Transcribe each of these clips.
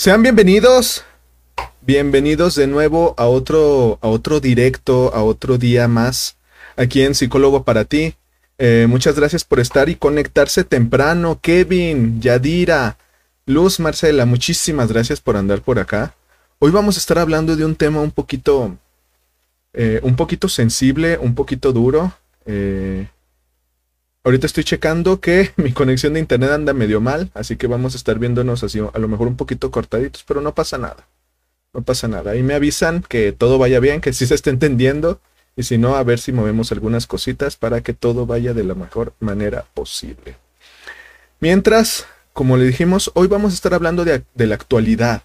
Sean bienvenidos, bienvenidos de nuevo a otro, a otro directo, a otro día más aquí en Psicólogo para ti. Eh, muchas gracias por estar y conectarse temprano. Kevin, Yadira, Luz, Marcela, muchísimas gracias por andar por acá. Hoy vamos a estar hablando de un tema un poquito, eh, un poquito sensible, un poquito duro. Eh, Ahorita estoy checando que mi conexión de internet anda medio mal, así que vamos a estar viéndonos así a lo mejor un poquito cortaditos, pero no pasa nada. No pasa nada. Ahí me avisan que todo vaya bien, que sí se está entendiendo. Y si no, a ver si movemos algunas cositas para que todo vaya de la mejor manera posible. Mientras, como le dijimos, hoy vamos a estar hablando de, de la actualidad,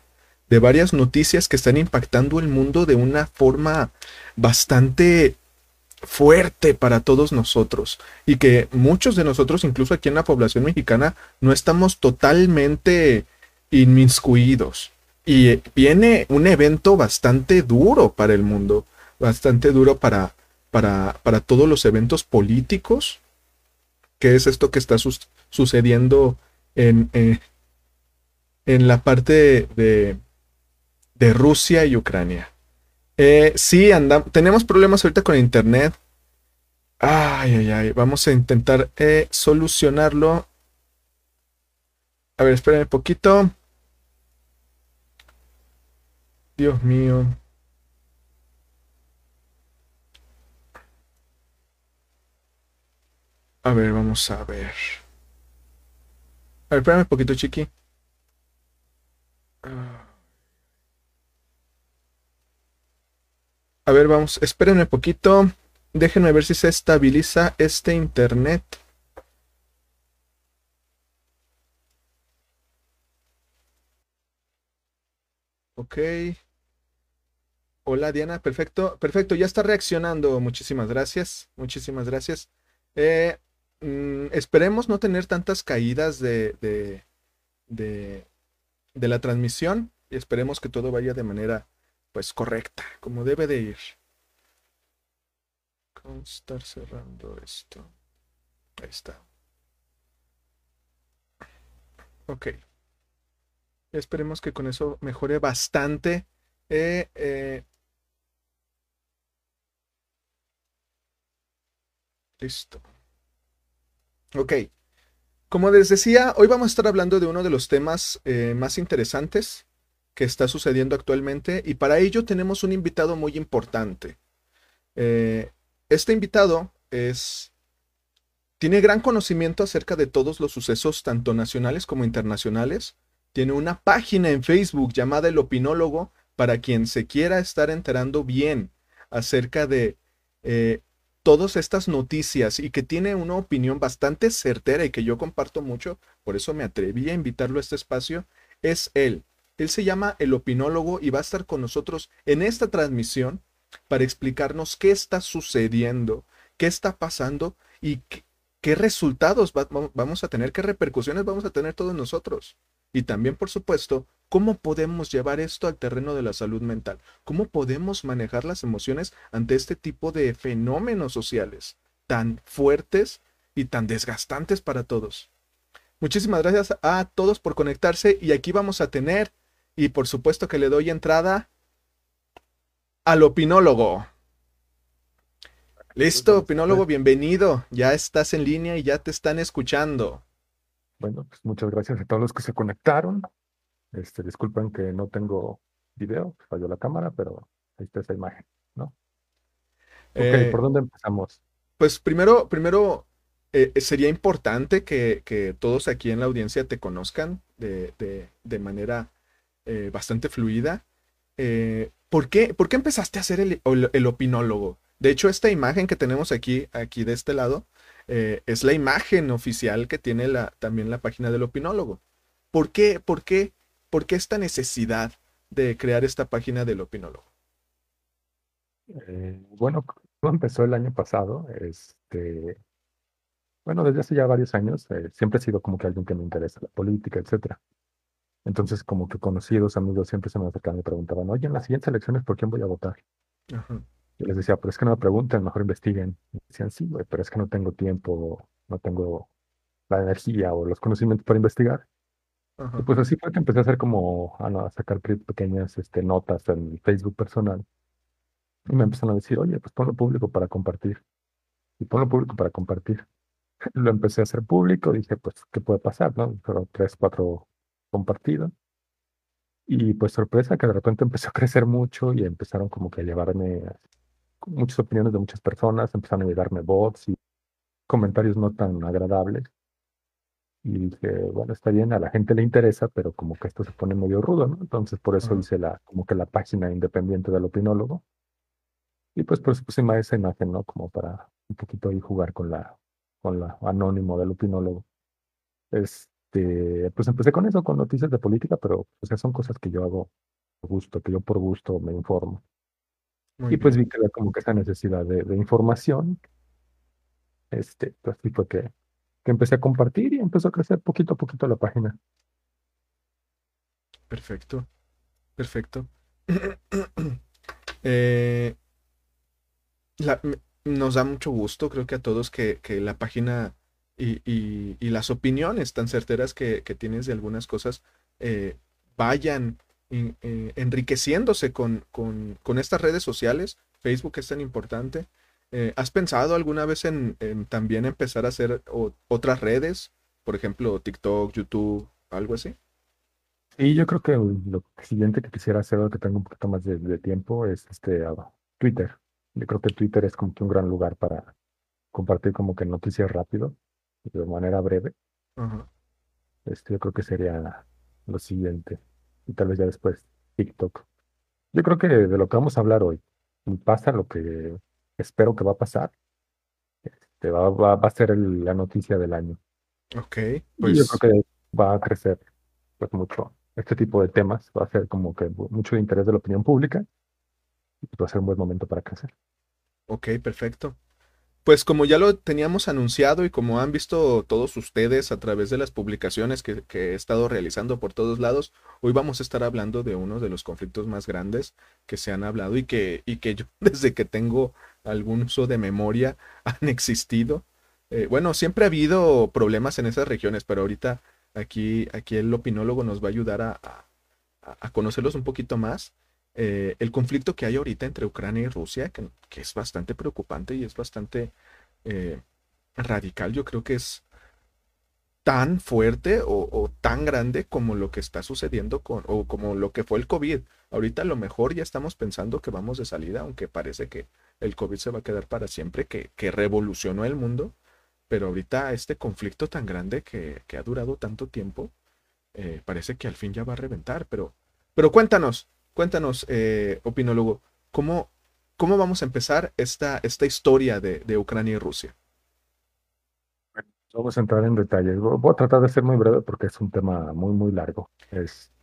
de varias noticias que están impactando el mundo de una forma bastante fuerte para todos nosotros y que muchos de nosotros, incluso aquí en la población mexicana, no estamos totalmente inmiscuidos. Y viene un evento bastante duro para el mundo, bastante duro para, para, para todos los eventos políticos, que es esto que está sucediendo en, eh, en la parte de, de Rusia y Ucrania. Eh, sí, andamos, tenemos problemas ahorita con internet. Ay, ay, ay. Vamos a intentar eh, solucionarlo. A ver, espérenme un poquito. Dios mío. A ver, vamos a ver. A ver, espérame un poquito, chiqui. Ah. A ver, vamos, espérenme un poquito. Déjenme ver si se estabiliza este internet. Ok. Hola Diana, perfecto, perfecto, ya está reaccionando. Muchísimas gracias, muchísimas gracias. Eh, mm, esperemos no tener tantas caídas de, de, de, de la transmisión y esperemos que todo vaya de manera pues correcta, como debe de ir. Estar cerrando esto. Ahí está. Ok. Esperemos que con eso mejore bastante. Eh, eh. Listo. Ok. Como les decía, hoy vamos a estar hablando de uno de los temas eh, más interesantes que está sucediendo actualmente y para ello tenemos un invitado muy importante. Eh, este invitado es tiene gran conocimiento acerca de todos los sucesos tanto nacionales como internacionales. Tiene una página en Facebook llamada El Opinólogo para quien se quiera estar enterando bien acerca de eh, todas estas noticias y que tiene una opinión bastante certera y que yo comparto mucho, por eso me atreví a invitarlo a este espacio, es él. Él se llama el opinólogo y va a estar con nosotros en esta transmisión para explicarnos qué está sucediendo, qué está pasando y qué, resultados vamos a tener, qué repercusiones vamos a tener todos nosotros. Y también, por supuesto, cómo podemos llevar esto al terreno de la salud mental, cómo podemos manejar las emociones ante este tipo de fenómenos sociales tan fuertes y tan desgastantes para todos. Muchísimas gracias a todos por conectarse y aquí vamos a tener y por supuesto que le doy entrada al opinólogo. Listo, opinólogo, bienvenido. Ya estás en línea y ya te están escuchando. Bueno, pues muchas gracias a todos los que se conectaron. Este, disculpen que no tengo video, falló la cámara, pero ahí está esa imagen, ¿no? Ok, Eh, ¿por dónde empezamos? pues primero, primero eh, sería importante que, que todos aquí en la audiencia te conozcan de, de- de manera eh, bastante fluida. Eh, ¿por qué, por qué empezaste a ser el, el- opinólogo? De hecho, esta imagen que tenemos aquí, aquí de este lado, eh, es la imagen oficial que tiene la, también la página del opinólogo. ¿Por qué, por qué, por qué esta necesidad de crear esta página del opinólogo? Bueno, empezó el año pasado. Este, bueno, desde hace ya varios años, siempre he sido como que alguien que me interesa la política, etcétera. Entonces, como que conocidos, amigos, siempre se me acercaban y me preguntaban, oye, en las siguientes elecciones, ¿por quién voy a votar? Ajá. Yo les decía, pero es que no me pregunten, mejor investiguen. Y decían, sí, güey, pero es que no tengo tiempo, no tengo la energía o los conocimientos para investigar. Y pues así fue que empecé a hacer como, a, a sacar pe- pequeñas este, notas en mi Facebook personal. Y me empezaron a decir, oye, pues ponlo público para compartir. Y ponlo público para compartir. Lo empecé a hacer público, dije, pues, ¿qué puede pasar, no? Pero tres, cuatro compartidos. Y pues sorpresa que de repente empezó a crecer mucho y empezaron como que a llevarme muchas opiniones de muchas personas, empezaron a llegarme bots y comentarios no tan agradables. Y dije, bueno, está bien, a la gente le interesa, pero como que esto se pone medio rudo, ¿no? Entonces por eso Ajá. hice la, como que la página independiente del opinólogo. Y pues por eso puse más esa imagen, ¿no? Como para un poquito ahí jugar con la, con la anónimo del opinólogo. Este, pues empecé con eso, con noticias de política, pero o sea, son cosas que yo hago por gusto, que yo por gusto me informo. Muy Y pues bien. vi que había como que esa necesidad de, de información, este, pues así fue que, que empecé a compartir y empezó a crecer poquito a poquito la página. Perfecto. Perfecto. Eh, la- nos da mucho gusto, creo que a todos, que, que la página y, y- las opiniones tan certeras que, que tienes de algunas cosas eh, vayan en- eh, enriqueciéndose con, con- con estas redes sociales. Facebook es tan importante. Eh, ¿has pensado alguna vez en, también empezar a hacer otras redes? Por ejemplo, TikTok, YouTube, algo así. Y yo creo que lo siguiente que quisiera hacer, ahora que tengo un poquito más de, tiempo, es este, Twitter. Yo creo que Twitter es como que un gran lugar para compartir como que noticias rápido, de manera breve. Este, yo creo que sería lo siguiente. Y tal vez ya después TikTok. Yo creo que de lo que vamos a hablar hoy, y pasa lo que espero que va a pasar, te va, va, va a ser el- la noticia del año. Ok, Y yo creo pues que va a crecer pues mucho este tipo de temas, va a ser como que mu- mucho interés de la opinión pública y va a ser un buen momento para crecer. Ok, perfecto. Pues como ya lo teníamos anunciado y como han visto todos ustedes a través de las publicaciones que, he estado realizando por todos lados, hoy vamos a estar hablando de uno de los conflictos más grandes que se han hablado y que, y que yo desde que tengo algún uso de memoria han existido. Eh, bueno, siempre ha habido problemas en esas regiones, pero ahorita aquí, aquí el opinólogo nos va a ayudar a- a conocerlos un poquito más. Eh, el conflicto que hay ahorita entre Ucrania y Rusia, que, que es bastante preocupante y es bastante eh, radical, yo creo que es tan fuerte o, o, tan grande como lo que está sucediendo con, o como lo que fue el COVID. Ahorita a lo mejor ya estamos pensando que vamos de salida, aunque parece que el COVID se va a quedar para siempre, que, que revolucionó el mundo, pero ahorita este conflicto tan grande que, que ha durado tanto tiempo, eh, parece que al fin ya va a reventar, pero, pero cuéntanos, cuéntanos, eh, opinólogo, ¿cómo, ¿cómo vamos a empezar esta, esta historia de, de Ucrania y Rusia? Vamos a entrar en detalles. Voy a tratar de ser muy breve porque es un tema muy, muy largo.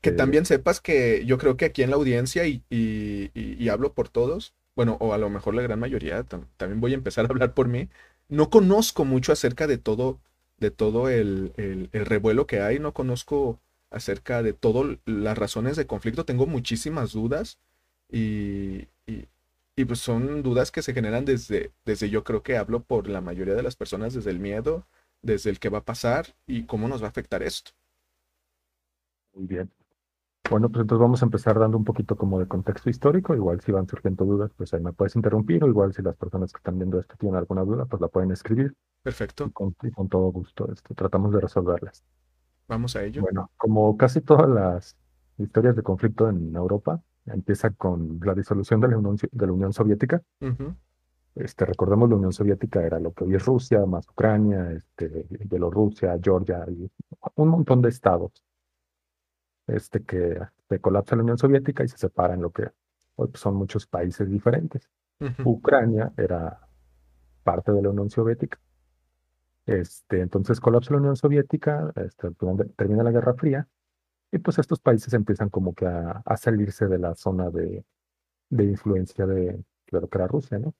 Que Este, también sepas que yo creo que aquí en la audiencia, y, y, y- y hablo por todos, bueno, o a lo mejor la gran mayoría, tam- también voy a empezar a hablar por mí, no conozco mucho acerca de todo, de todo el, el, el revuelo que hay, no conozco acerca de todas las razones de conflicto, tengo muchísimas dudas y, y, y pues son dudas que se generan desde, desde yo creo que hablo por la mayoría de las personas, desde el miedo, desde el qué va a pasar y cómo nos va a afectar esto. muy bien. Bueno, pues entonces vamos a empezar dando un poquito como de contexto histórico. Igual si van surgiendo dudas, pues ahí me puedes interrumpir. O igual si las personas que están viendo esto tienen alguna duda, pues la pueden escribir y Perfecto, con, y con todo gusto este, tratamos de resolverlas. Vamos a ello. Bueno, como casi todas las historias de conflicto en Europa, empieza con la disolución de la Unión, de la Unión Soviética. Ujú, Este, recordemos, la Unión Soviética era lo que hoy es Rusia, más Ucrania, este, Bielorrusia, Georgia y un montón de estados este, que se colapsa la Unión Soviética y se separa en lo que hoy son muchos países diferentes. ujú, Ucrania era parte de la Unión Soviética. Este, entonces colapsa la Unión Soviética, este, termina la Guerra Fría y pues estos países empiezan como que a, a salirse de la zona de, influencia de, lo que era Rusia, ¿no?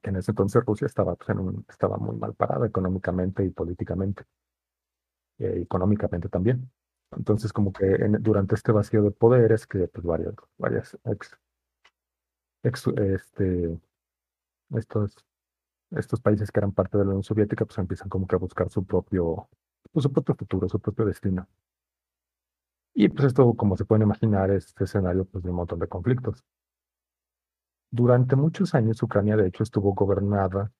Que en ese entonces Rusia estaba, pues, muy mal parada económicamente y políticamente, eh, económicamente también. Entonces, como que durante este vacío de poderes, que pues varias, varias este, estos, estos países que eran parte de la Unión Soviética, pues empiezan como que a buscar su propio, pues, su propio futuro, su propio destino. Y pues esto, como se pueden imaginar, es este escenario pues, de un montón de conflictos. Durante muchos años Ucrania, de hecho, estuvo gobernada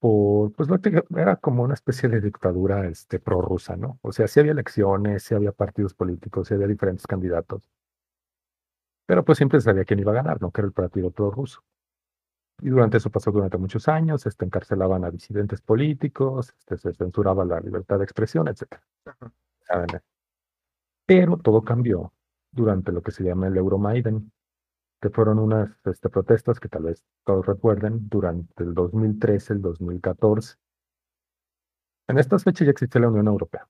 por, pues era como una especie de dictadura este, prorrusa, ¿no? O sea, sí había elecciones, sí había partidos políticos, sí había diferentes candidatos. Pero pues siempre sabía quién iba a ganar, ¿no? Que era el partido prorruso. Y durante eso pasó durante muchos años, este, encarcelaban a disidentes políticos, este, se censuraba la libertad de expresión, etc. Pero todo cambió durante lo que se llama el Euromaidan, que fueron unas este, protestas que tal vez todos recuerden durante el 2013, el 2014. En estas fechas ya existía la Unión Europea.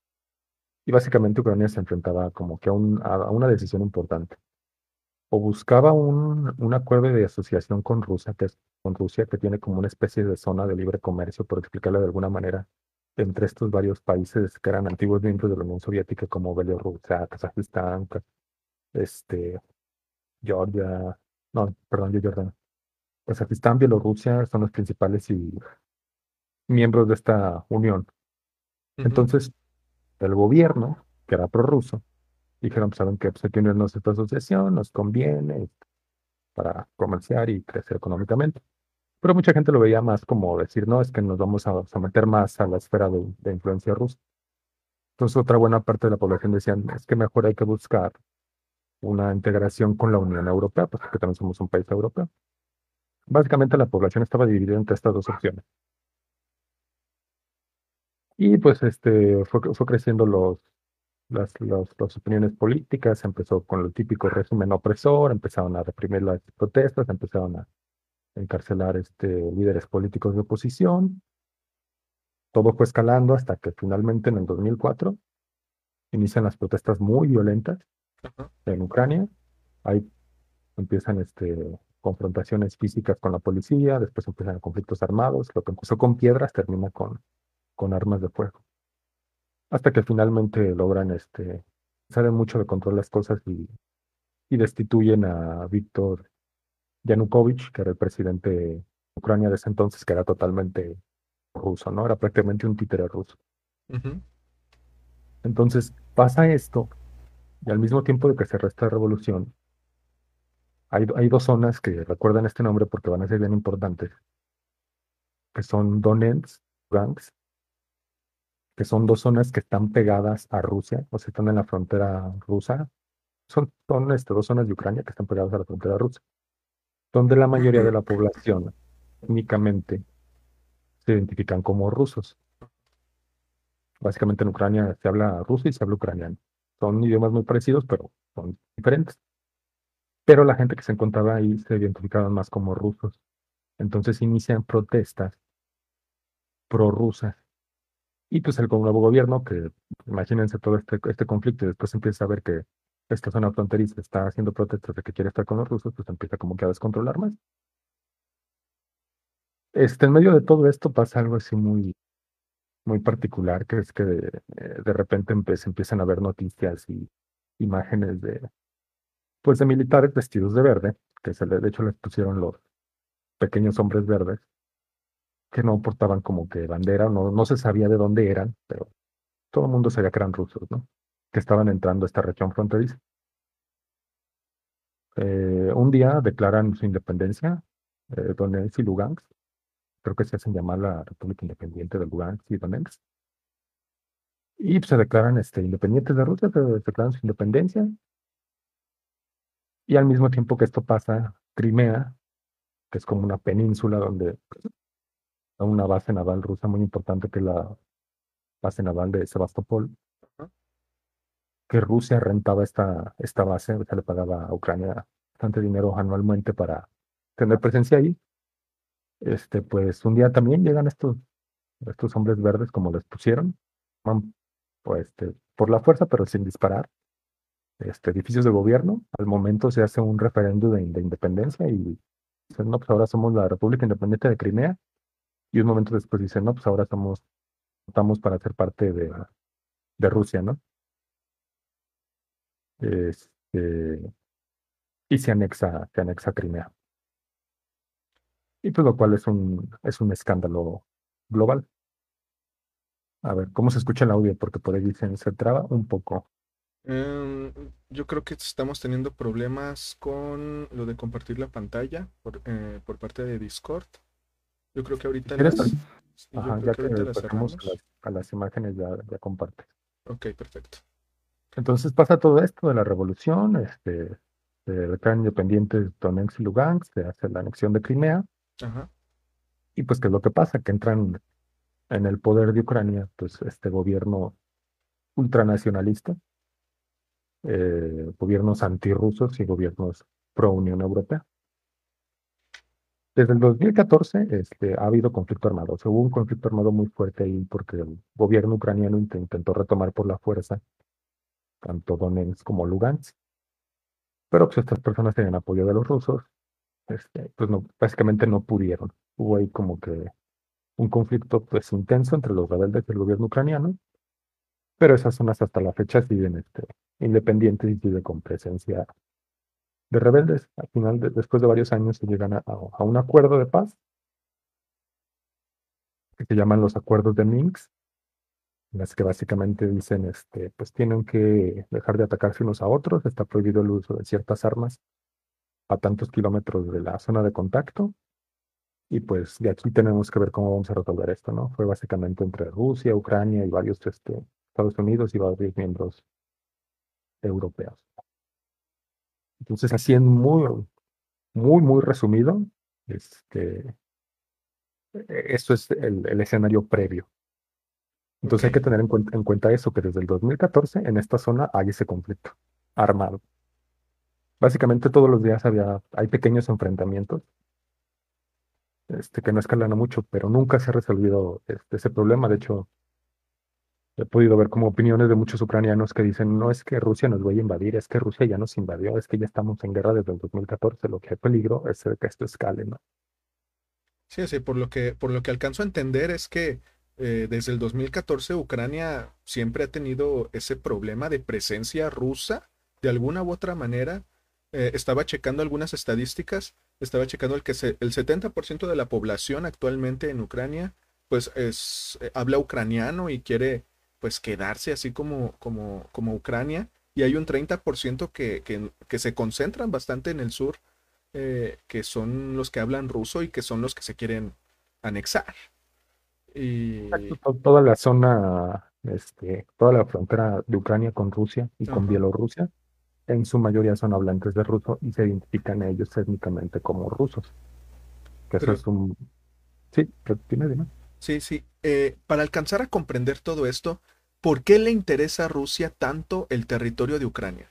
Y básicamente Ucrania se enfrentaba como que a, a una decisión importante o buscaba un, un, acuerdo de asociación con Rusia, que es con Rusia, que tiene como una especie de zona de libre comercio, por explicarlo de alguna manera, entre estos varios países que eran antiguos miembros de la Unión Soviética, como Bielorrusia, Kazajistán, este, Georgia, no, perdón, Georgia, Kazajistán, Bielorrusia son los principales y miembros de esta unión. Entonces, el gobierno, que era prorruso, dijeron, saben que pues, aquí unirnos esta asociación, nos conviene para comerciar y crecer económicamente. Pero mucha gente lo veía más como decir, no, es que nos vamos a someter más a la esfera de, influencia rusa. Entonces otra buena parte de la población decían, es que mejor hay que buscar una integración con la Unión Europea, pues porque también somos un país europeo. Básicamente la población estaba dividida entre estas dos opciones. Y pues este fue, fue creciendo los, las, las, opiniones políticas, empezó con el típico régimen opresor, empezaron a reprimir las protestas, empezaron a encarcelar este, líderes políticos de oposición. Todo fue escalando hasta que finalmente en el 2004 inician las protestas muy violentas en Ucrania. Ahí empiezan este, confrontaciones físicas con la policía, después empiezan conflictos armados. Lo que empezó con piedras termina con, con armas de fuego hasta que finalmente logran, este, saben mucho de control las cosas y, y destituyen a Víctor Yanukovych, que era el presidente de Ucrania de ese entonces, que era totalmente ruso, ¿no? Era prácticamente un títere ruso. Entonces pasa esto, y al mismo tiempo de que se resta la revolución, hay, hay dos zonas que recuerdan este nombre porque van a ser bien importantes, que son Donetsk, Lugansk que son dos zonas que están pegadas a Rusia, o sea, están en la frontera rusa. Son, son este, dos zonas de Ucrania que están pegadas a la frontera rusa, donde la mayoría de la población únicamente se identifican como rusos. Básicamente en Ucrania se habla ruso y se habla ucraniano. Son idiomas muy parecidos, pero son diferentes. Pero la gente que se encontraba ahí se identificaban más como rusos. Entonces inician protestas prorrusas y pues el nuevo gobierno, que imagínense todo este, este conflicto y después empieza a ver que esta zona fronteriza está haciendo protestas de que quiere estar con los rusos, pues empieza como que a descontrolar más. Este, en medio de todo esto pasa algo así muy, muy particular, que es que de, eh, de repente se empiezan a ver noticias y imágenes de, pues de militares vestidos de verde, que se de hecho les pusieron los pequeños hombres verdes, que no portaban como que bandera, no, no se sabía de dónde eran, pero todo el mundo sabía que eran rusos, ¿no? Que estaban entrando a esta región fronteriza. Eh, un día declaran su independencia, eh, Donetsk y Lugansk. Creo que se hacen llamar la República Independiente de Lugansk y Donetsk. Y se declaran este, independientes de Rusia, se declaran su independencia. Y al mismo tiempo que esto pasa, Crimea, que es como una península donde a una base naval rusa muy importante que es la base naval de Sebastopol, que Rusia rentaba esta, esta base, se le pagaba a Ucrania bastante dinero anualmente para tener presencia ahí. Este, pues un día también llegan estos, estos hombres verdes, como les pusieron, pues, este, por la fuerza, pero sin disparar. Este, edificios de gobierno. Al momento se hace un referéndum de, de independencia y dicen, no, pues ahora somos la República Independiente de Crimea y un momento después dicen, no, pues ahora estamos, estamos para ser parte de, de Rusia, ¿no? Este, y se anexa, se anexa Crimea. Y pues lo cual es un, es un escándalo global. A ver, ¿cómo se escucha el audio? Porque por ahí dicen, se traba un poco. Em, yo creo que estamos teniendo problemas con lo de compartir la pantalla por, eh, por parte de Discord. Yo creo que ahorita las, sí, ajá, ya que que las a las, a las imágenes, ya, ya compartes. Ok, perfecto. Entonces pasa todo esto de la revolución, este, se declaran independientes Donetsk y Lugansk, se hace la anexión de Crimea, Ajá. y pues ¿qué es lo que pasa? Que entran en el poder de Ucrania, pues este gobierno ultranacionalista, eh, gobiernos antirrusos y gobiernos pro Unión Europea. Desde el 2014 este, ha habido conflicto armado. O hubo un conflicto armado muy fuerte ahí porque el gobierno ucraniano int- intentó retomar por la fuerza tanto Donetsk como Lugansk. Pero pues estas personas tenían apoyo de los rusos, este, pues básicamente no pudieron. Hubo ahí como que un conflicto pues intenso entre los rebeldes y el gobierno ucraniano, pero esas zonas hasta la fecha siguen este, independientes y siguen con presencia de rebeldes. Al final, de- después de varios años, se llegan a, un acuerdo de paz que se llaman los acuerdos de Minsk, en las que básicamente dicen, este, pues tienen que dejar de atacarse unos a otros, está prohibido el uso de ciertas armas a tantos kilómetros de la zona de contacto, y pues de aquí tenemos que ver cómo vamos a resolver esto, ¿no? Fue básicamente entre Rusia, Ucrania y varios, este, Estados Unidos y varios miembros europeos. Entonces, así en muy, muy, muy resumido, este, e- esto es el, el escenario previo. Entonces hay que tener en cuenta, en cuenta eso, que desde el 2014 en esta zona hay ese conflicto armado. Básicamente todos los días había, hay pequeños enfrentamientos, este, que no escalan mucho, pero nunca se ha resolvido este, ese problema. De hecho, he podido ver como opiniones de muchos ucranianos que dicen, no es que Rusia nos vaya a invadir, es que Rusia ya nos invadió, es que ya estamos en guerra desde el 2014, lo que hay peligro es que esto escale, ¿no? Sí, sí, por lo que, por lo que alcanzo a entender es que eh, desde el 2014 Ucrania siempre ha tenido ese problema de presencia rusa de alguna u otra manera. Eh, estaba checando algunas estadísticas, estaba checando el que se- el 70% de la población actualmente en Ucrania pues es, eh, habla ucraniano y quiere pues quedarse así como, como, como Ucrania. Y hay un 30% que, que, que se concentran bastante en el sur eh, que son los que hablan ruso y que son los que se quieren anexar. Y, to- Toda la zona, este, toda la frontera de Ucrania con Rusia y con ajá, Bielorrusia en su mayoría son hablantes de ruso y se identifican a ellos étnicamente como rusos, que eso es un... Sí, pero dime, dime. Sí, sí, eh, para alcanzar a comprender todo esto, ¿por qué le interesa a Rusia tanto el territorio de Ucrania?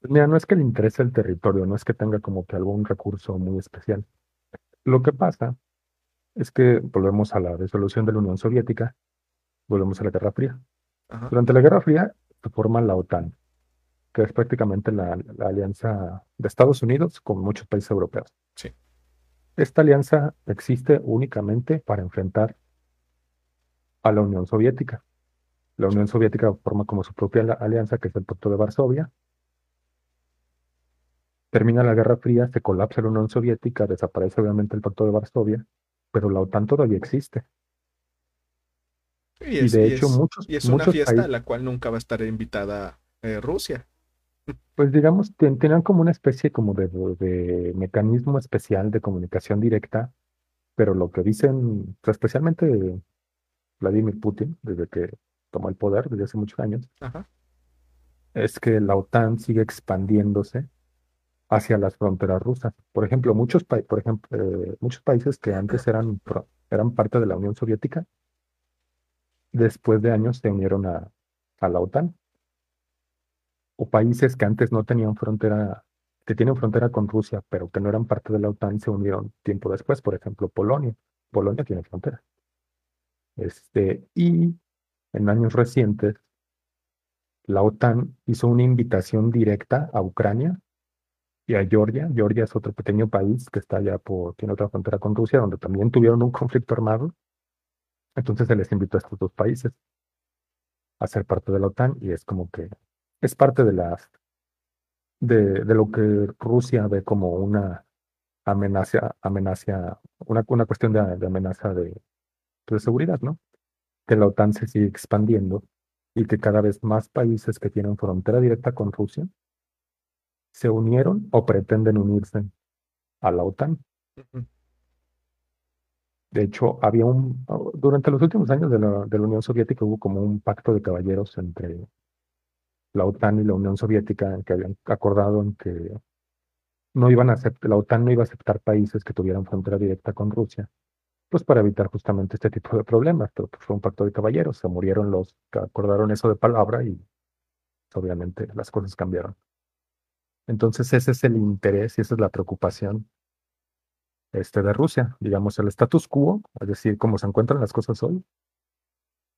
Pues mira, no es que le interese el territorio, no es que tenga como que algún recurso muy especial. Lo que pasa es que volvemos a la disolución de la Unión Soviética, volvemos a la Guerra Fría. Ajá, Durante la Guerra Fría se forma la OTAN, que es prácticamente la, la alianza de Estados Unidos con muchos países europeos. sí, Esta alianza existe únicamente para enfrentar a la Unión Soviética. La Unión Soviética forma como su propia alianza, que es el Pacto de Varsovia. Termina la Guerra Fría, se colapsa la Unión Soviética, desaparece obviamente el Pacto de Varsovia, pero la OTAN todavía existe. y Y es, de y hecho es, muchos, y es una fiesta a la cual nunca va a estar invitada eh, Rusia. Pues digamos, ten- tenían como una especie como de, de mecanismo especial de comunicación directa, pero lo que dicen, pues, especialmente Vladimir Putin, desde que tomó el poder, desde hace muchos años, Ajá, es que la OTAN sigue expandiéndose hacia las fronteras rusas. Por ejemplo, muchos, pa- por ejemplo, eh, muchos países que antes eran, pro- eran parte de la Unión Soviética, después de años se unieron a, a la OTAN. O países que antes no tenían frontera, que tienen frontera con Rusia, pero que no eran parte de la OTAN, se unieron tiempo después. Por ejemplo, Polonia. Polonia tiene frontera. Este, y en años recientes, la OTAN hizo una invitación directa a Ucrania y a Georgia. Georgia es otro pequeño país que está allá por, tiene otra frontera con Rusia, donde también tuvieron un conflicto armado. Entonces se les invitó a estos dos países a ser parte de la OTAN y es como que es parte de las de, de lo que Rusia ve como una amenaza, amenaza, una, una cuestión de, de amenaza de, de seguridad, ¿no? Que la OTAN se sigue expandiendo y que cada vez más países que tienen frontera directa con Rusia se unieron o pretenden unirse a la OTAN. De hecho, había un, durante los últimos años de la, de la Unión Soviética hubo como un pacto de caballeros entre la OTAN y la Unión Soviética que habían acordado en que no iban a aceptar, la OTAN no iba a aceptar países que tuvieran frontera directa con Rusia, pues para evitar justamente este tipo de problemas, pero pues, fue un pacto de caballeros, se murieron los que acordaron eso de palabra y obviamente las cosas cambiaron. Entonces ese es el interés y esa es la preocupación este, de Rusia, digamos, el status quo, es decir, cómo se encuentran las cosas hoy,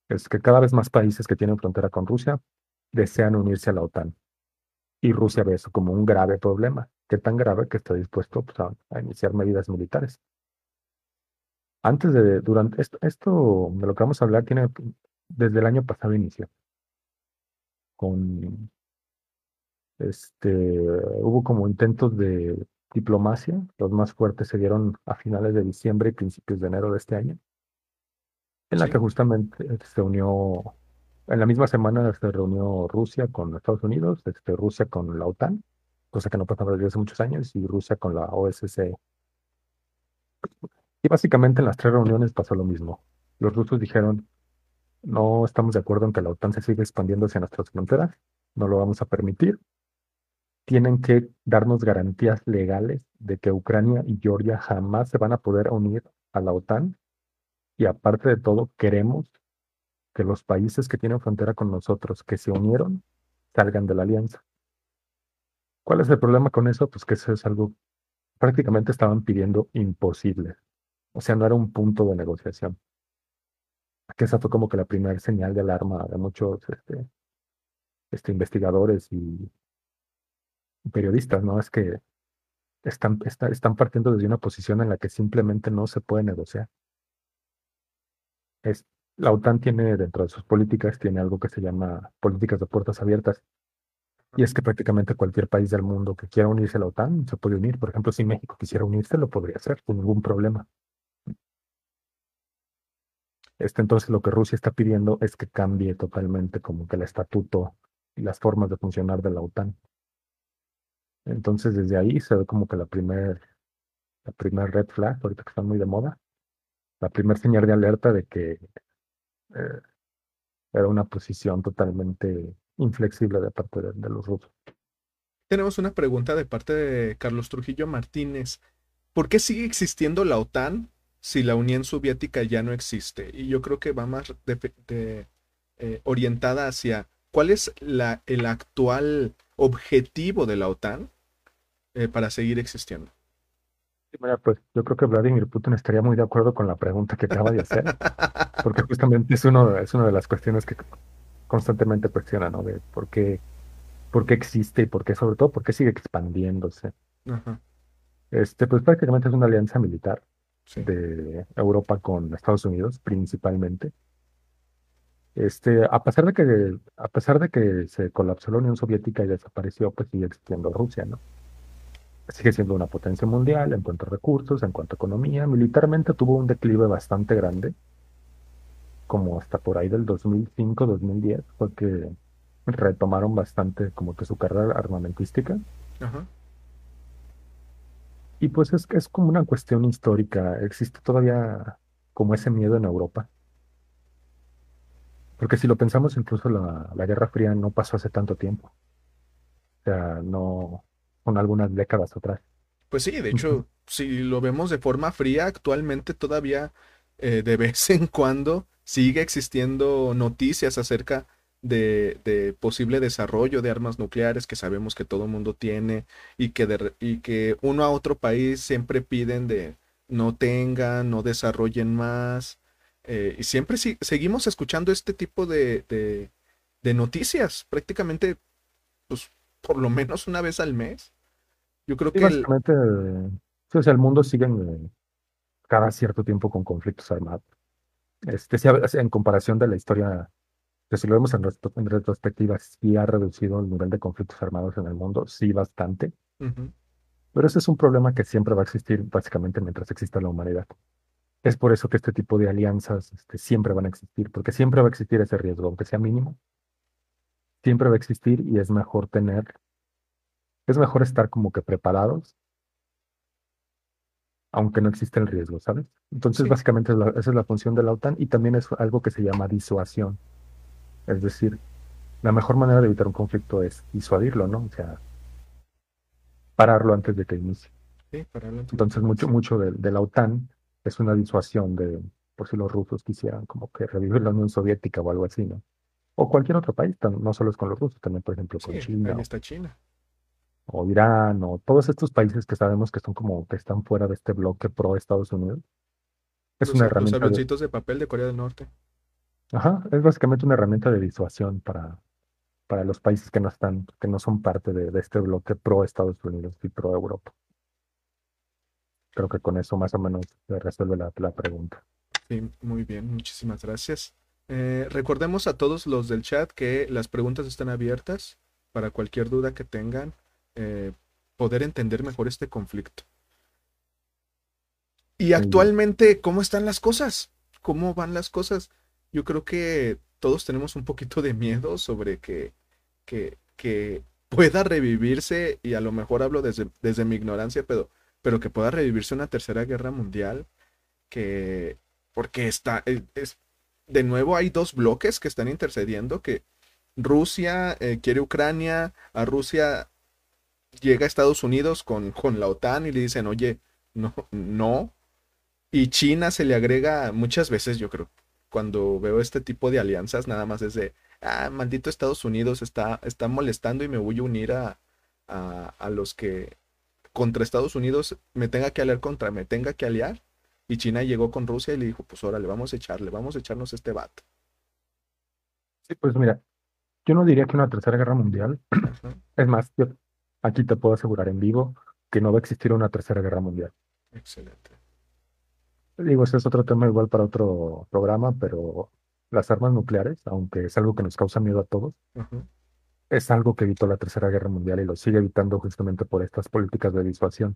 es que cada vez más países que tienen frontera con Rusia desean unirse a la OTAN. Y Rusia ve eso como un grave problema, que tan grave que está dispuesto pues, a, iniciar medidas militares. Antes de, durante esto, esto de lo que vamos a hablar tiene desde el año pasado inicio. Con este, hubo como intentos de diplomacia, los más fuertes se dieron a finales de diciembre y principios de enero de este año, en la que justamente se unió en la misma semana se reunió Rusia con Estados Unidos, este, Rusia con la OTAN, cosa que no pasaba desde hace muchos años, y Rusia con la OSCE. Y básicamente en las tres reuniones pasó lo mismo. Los rusos dijeron, no estamos de acuerdo en que la OTAN se siga expandiendo hacia nuestras fronteras, no lo vamos a permitir. Tienen que darnos garantías legales de que Ucrania y Georgia jamás se van a poder unir a la OTAN. Y aparte de todo, queremos que los países que tienen frontera con nosotros, que se unieron, salgan de la alianza. ¿Cuál es el problema con eso? Pues que eso es algo prácticamente estaban pidiendo imposible. O sea, no era un punto de negociación. Que esa fue como que la primera señal de alarma de muchos este, este, investigadores y periodistas, ¿no? Es que están, están partiendo desde una posición en la que simplemente no se puede negociar. Es, la OTAN tiene dentro de sus políticas, tiene algo que se llama políticas de puertas abiertas. Y es que prácticamente cualquier país del mundo que quiera unirse a la OTAN se puede unir. Por ejemplo, si México quisiera unirse, lo podría hacer sin ningún problema. Este, entonces lo que Rusia está pidiendo es que cambie totalmente como que el estatuto y las formas de funcionar de la OTAN. Entonces desde ahí se ve como que la primer, la primer red flag, ahorita que están muy de moda, la primer señal de alerta de que eh, era una posición totalmente inflexible de parte de, los rusos. Tenemos una pregunta de parte de Carlos Trujillo Martínez. ¿Por qué sigue existiendo la OTAN si la Unión Soviética ya no existe? Y yo creo que va más eh, orientada hacia cuál es el actual objetivo de la OTAN eh, para seguir existiendo pues yo creo que Vladimir Putin estaría muy de acuerdo con la pregunta que acaba de hacer, porque justamente es, uno, es una de las cuestiones que constantemente cuestiona, ¿no? De por qué, por qué existe y por qué, sobre todo, por qué sigue expandiéndose. Este, pues prácticamente es una alianza militar de Europa con Estados Unidos, principalmente. Este, a pesar de que, a pesar de que se colapsó la Unión Soviética y desapareció, pues sigue existiendo Rusia, ¿no? Sigue siendo una potencia mundial en cuanto a recursos, en cuanto a economía. Militarmente tuvo un declive bastante grande, como hasta por ahí del 2005-2010, porque retomaron bastante como que su carrera armamentística. Y pues es, es como una cuestión histórica, existe todavía como ese miedo en Europa. Porque si lo pensamos, incluso la, la Guerra Fría no pasó hace tanto tiempo. O sea, no, con algunas décadas atrás. Pues sí, de hecho, si lo vemos de forma fría, actualmente todavía eh, de vez en cuando sigue existiendo noticias acerca de, posible desarrollo de armas nucleares que sabemos que todo el mundo tiene y que, y que uno a otro país siempre piden de no tengan, no desarrollen más. Eh, y siempre seguimos escuchando este tipo de, de, de noticias, prácticamente, pues, por lo menos una vez al mes. Yo creo que... básicamente, o sea, el mundo sigue en, cada cierto tiempo con conflictos armados. Este, en comparación de la historia, que si lo vemos en, retrospectiva, sí ha reducido el nivel de conflictos armados en el mundo, sí bastante. Pero ese es un problema que siempre va a existir básicamente mientras exista la humanidad. Es por eso que este tipo de alianzas este, siempre van a existir, porque siempre va a existir ese riesgo, aunque sea mínimo, siempre va a existir y es mejor tener, es mejor estar como que preparados, aunque no existe el riesgo, ¿sabes? Entonces, Sí, básicamente es la- esa es la función de la OTAN y también es algo que se llama disuasión. Es decir, la mejor manera de evitar un conflicto es disuadirlo, ¿no? O sea, pararlo antes de que inicie. sí, para hablar de- Entonces, mucho, mucho de, de la OTAN es una disuasión de, por si los rusos quisieran como que revivir la Unión Soviética o algo así, ¿no? O cualquier otro país, no solo es con los rusos, también, por ejemplo, con Sí, China ahí está China. O Irán o todos estos países que sabemos que son como que están fuera de este bloque pro Estados Unidos. Es Los, una los herramienta de, avioncitos de papel de Corea del Norte. ajá, es básicamente una herramienta de disuasión para, para los países que no están, que no son parte de, de este bloque pro Estados Unidos y pro Europa. Creo que con eso más o menos se resuelve la, la pregunta. Sí, muy bien, muchísimas gracias. Eh, recordemos a todos los del chat que las preguntas están abiertas para cualquier duda que tengan, eh, poder entender mejor este conflicto. Y actualmente, ¿cómo están las cosas? ¿Cómo van las cosas? Yo creo que todos tenemos un poquito de miedo sobre que, que, que pueda revivirse, y a lo mejor hablo desde, desde mi ignorancia, pero, pero que pueda revivirse una tercera guerra mundial, que, porque está, es, es- de nuevo hay dos bloques que están intercediendo, que Rusia eh, quiere Ucrania, a Rusia llega a Estados Unidos con, con la OTAN y le dicen, oye, no, no, y China se le agrega muchas veces, yo creo, cuando veo este tipo de alianzas, nada más es de, ah, maldito Estados Unidos está, está molestando y me voy a unir a, a, a los que contra Estados Unidos me tenga que aliar contra, me tenga que aliar. Y China llegó con Rusia y le dijo, pues órale, vamos a echarle, vamos a echarnos este vato. Sí, pues mira, yo no diría que una tercera guerra mundial, Ajá, es más, yo aquí te puedo asegurar en vivo que no va a existir una tercera guerra mundial. excelente. Digo, ese es otro tema igual para otro programa, pero las armas nucleares, aunque es algo que nos causa miedo a todos, Ajá, es algo que evitó la tercera guerra mundial y lo sigue evitando justamente por estas políticas de disuasión.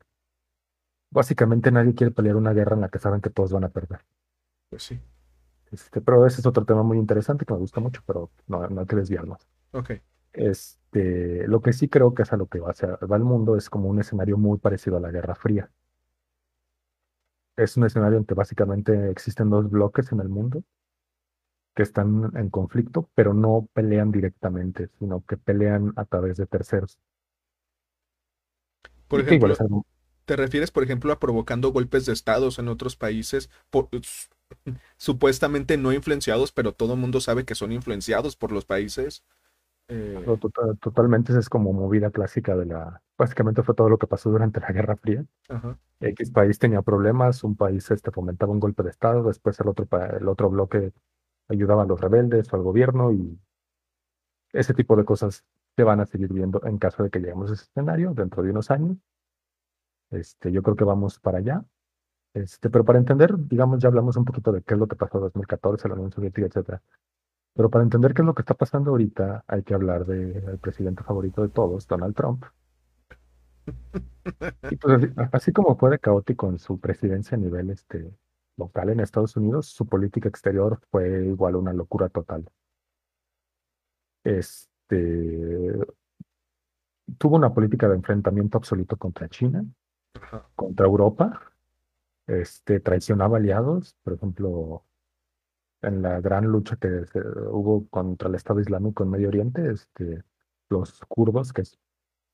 Básicamente nadie quiere pelear una guerra en la que saben que todos van a perder. pues sí. Este, pero ese es otro tema muy interesante que me gusta mucho, pero no, no hay que desviarnos. Ok, Este, lo que sí creo que es a lo que va, hacia- va el mundo es como un escenario muy parecido a la Guerra Fría. Es un escenario en que básicamente existen dos bloques en el mundo que están en conflicto, pero no pelean directamente, sino que pelean a través de terceros. por ejemplo, algo, ¿te refieres, por ejemplo, a provocando golpes de estados en otros países, por- supuestamente no influenciados, pero todo el mundo sabe que son influenciados por los países? Eh, to- to- totalmente es como movida clásica de la, básicamente fue todo lo que pasó durante la Guerra Fría. ajá, X país tenía problemas, un país este, fomentaba un golpe de Estado, después el otro, el otro bloque ayudaba a los rebeldes o al gobierno y ese tipo de cosas se van a seguir viendo en caso de que lleguemos a ese escenario dentro de unos años. Este, yo creo que vamos para allá. Este, pero para entender, digamos, ya hablamos un poquito de qué es lo que pasó en 2014, la Unión Soviética, etcétera. Pero para entender qué es lo que está pasando ahorita, hay que hablar del presidente favorito de todos, Donald Trump. Y pues así, así como fue de caótico en su presidencia a nivel este, local en Estados Unidos, su política exterior fue igual una locura total. Este, tuvo una política de enfrentamiento absoluto contra China, ajá, contra Europa, este, traicionaba aliados, por ejemplo, en la gran lucha que se- hubo contra el Estado Islámico en Medio Oriente, este, los kurdos, que es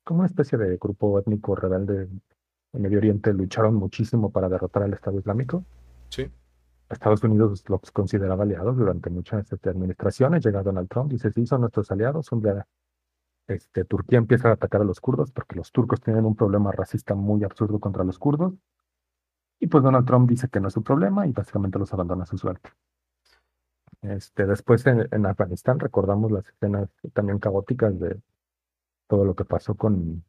como una especie de grupo étnico rebelde en Medio Oriente, lucharon muchísimo para derrotar al Estado Islámico. sí, Estados Unidos los consideraba aliados durante muchas este, administraciones. Llega Donald Trump, dice, sí, son nuestros aliados. Un día este, Turquía empieza a atacar a los kurdos porque los turcos tienen un problema racista muy absurdo contra los kurdos. Y pues Donald Trump dice que no es su problema y básicamente los abandona a su suerte. Este, después en, en Afganistán recordamos las escenas también caóticas de todo lo que pasó con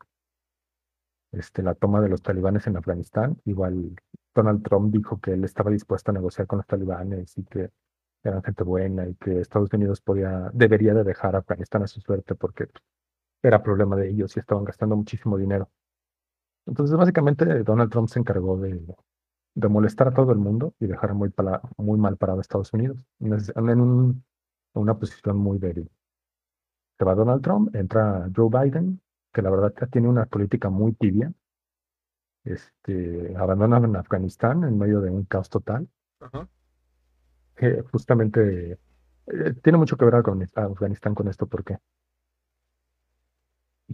este, la toma de los talibanes en Afganistán. Igual Donald Trump dijo que él estaba dispuesto a negociar con los talibanes y que eran gente buena y que Estados Unidos podía, debería de dejar Afganistán a su suerte porque era problema de ellos y estaban gastando muchísimo dinero. Entonces, básicamente, Donald Trump se encargó de, de molestar a todo el mundo y dejar muy, pala- muy mal parado a Estados Unidos, en, un- una posición muy débil. se va Donald Trump, entra Joe Biden, que la verdad tiene una política muy tibia. Este, abandonan Afganistán en medio de un caos total. Justamente eh, tiene mucho que ver con Afganistán con esto, ¿por qué?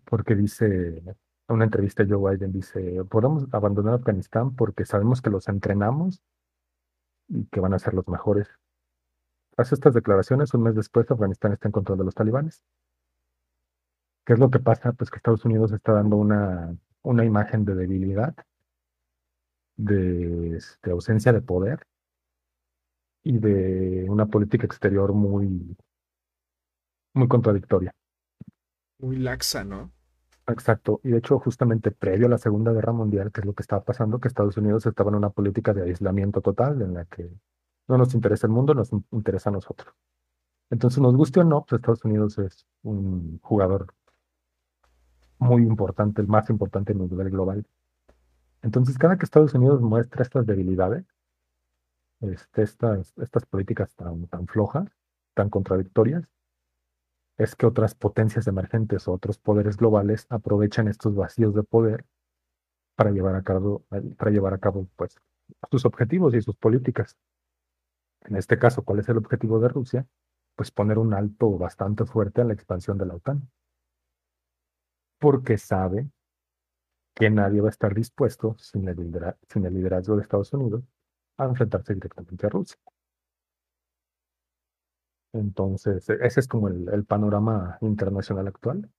Porque dice, una entrevista Joe Biden dice, podemos abandonar Afganistán porque sabemos que los entrenamos y que van a ser los mejores. Hace estas declaraciones, un mes después Afganistán está en control de los talibanes. ¿Qué es lo que pasa? Pues que Estados Unidos está dando una, una imagen de debilidad, de, este, ausencia de poder y de una política exterior muy, muy contradictoria. Muy laxa, ¿no? Exacto. Y de hecho, justamente previo a la Segunda Guerra Mundial, que es lo que estaba pasando, que Estados Unidos estaba en una política de aislamiento total, en la que no nos interesa el mundo, nos interesa a nosotros. Entonces, nos guste o no, pues Estados Unidos es un jugador muy importante, el más importante el nivel global. Entonces, cada que Estados Unidos muestra estas debilidades, este, estas, estas políticas tan, tan flojas, tan contradictorias, es que otras potencias emergentes o otros poderes globales aprovechan estos vacíos de poder para llevar a cabo, para llevar a cabo pues, sus objetivos y sus políticas. En este caso, ¿cuál es el objetivo de Rusia? Pues poner un alto bastante fuerte a la expansión de la OTAN porque sabe que nadie va a estar dispuesto, sin el, liderazgo de Estados Unidos, a enfrentarse directamente a Rusia. Entonces, e-, ese es como el, panorama internacional actual.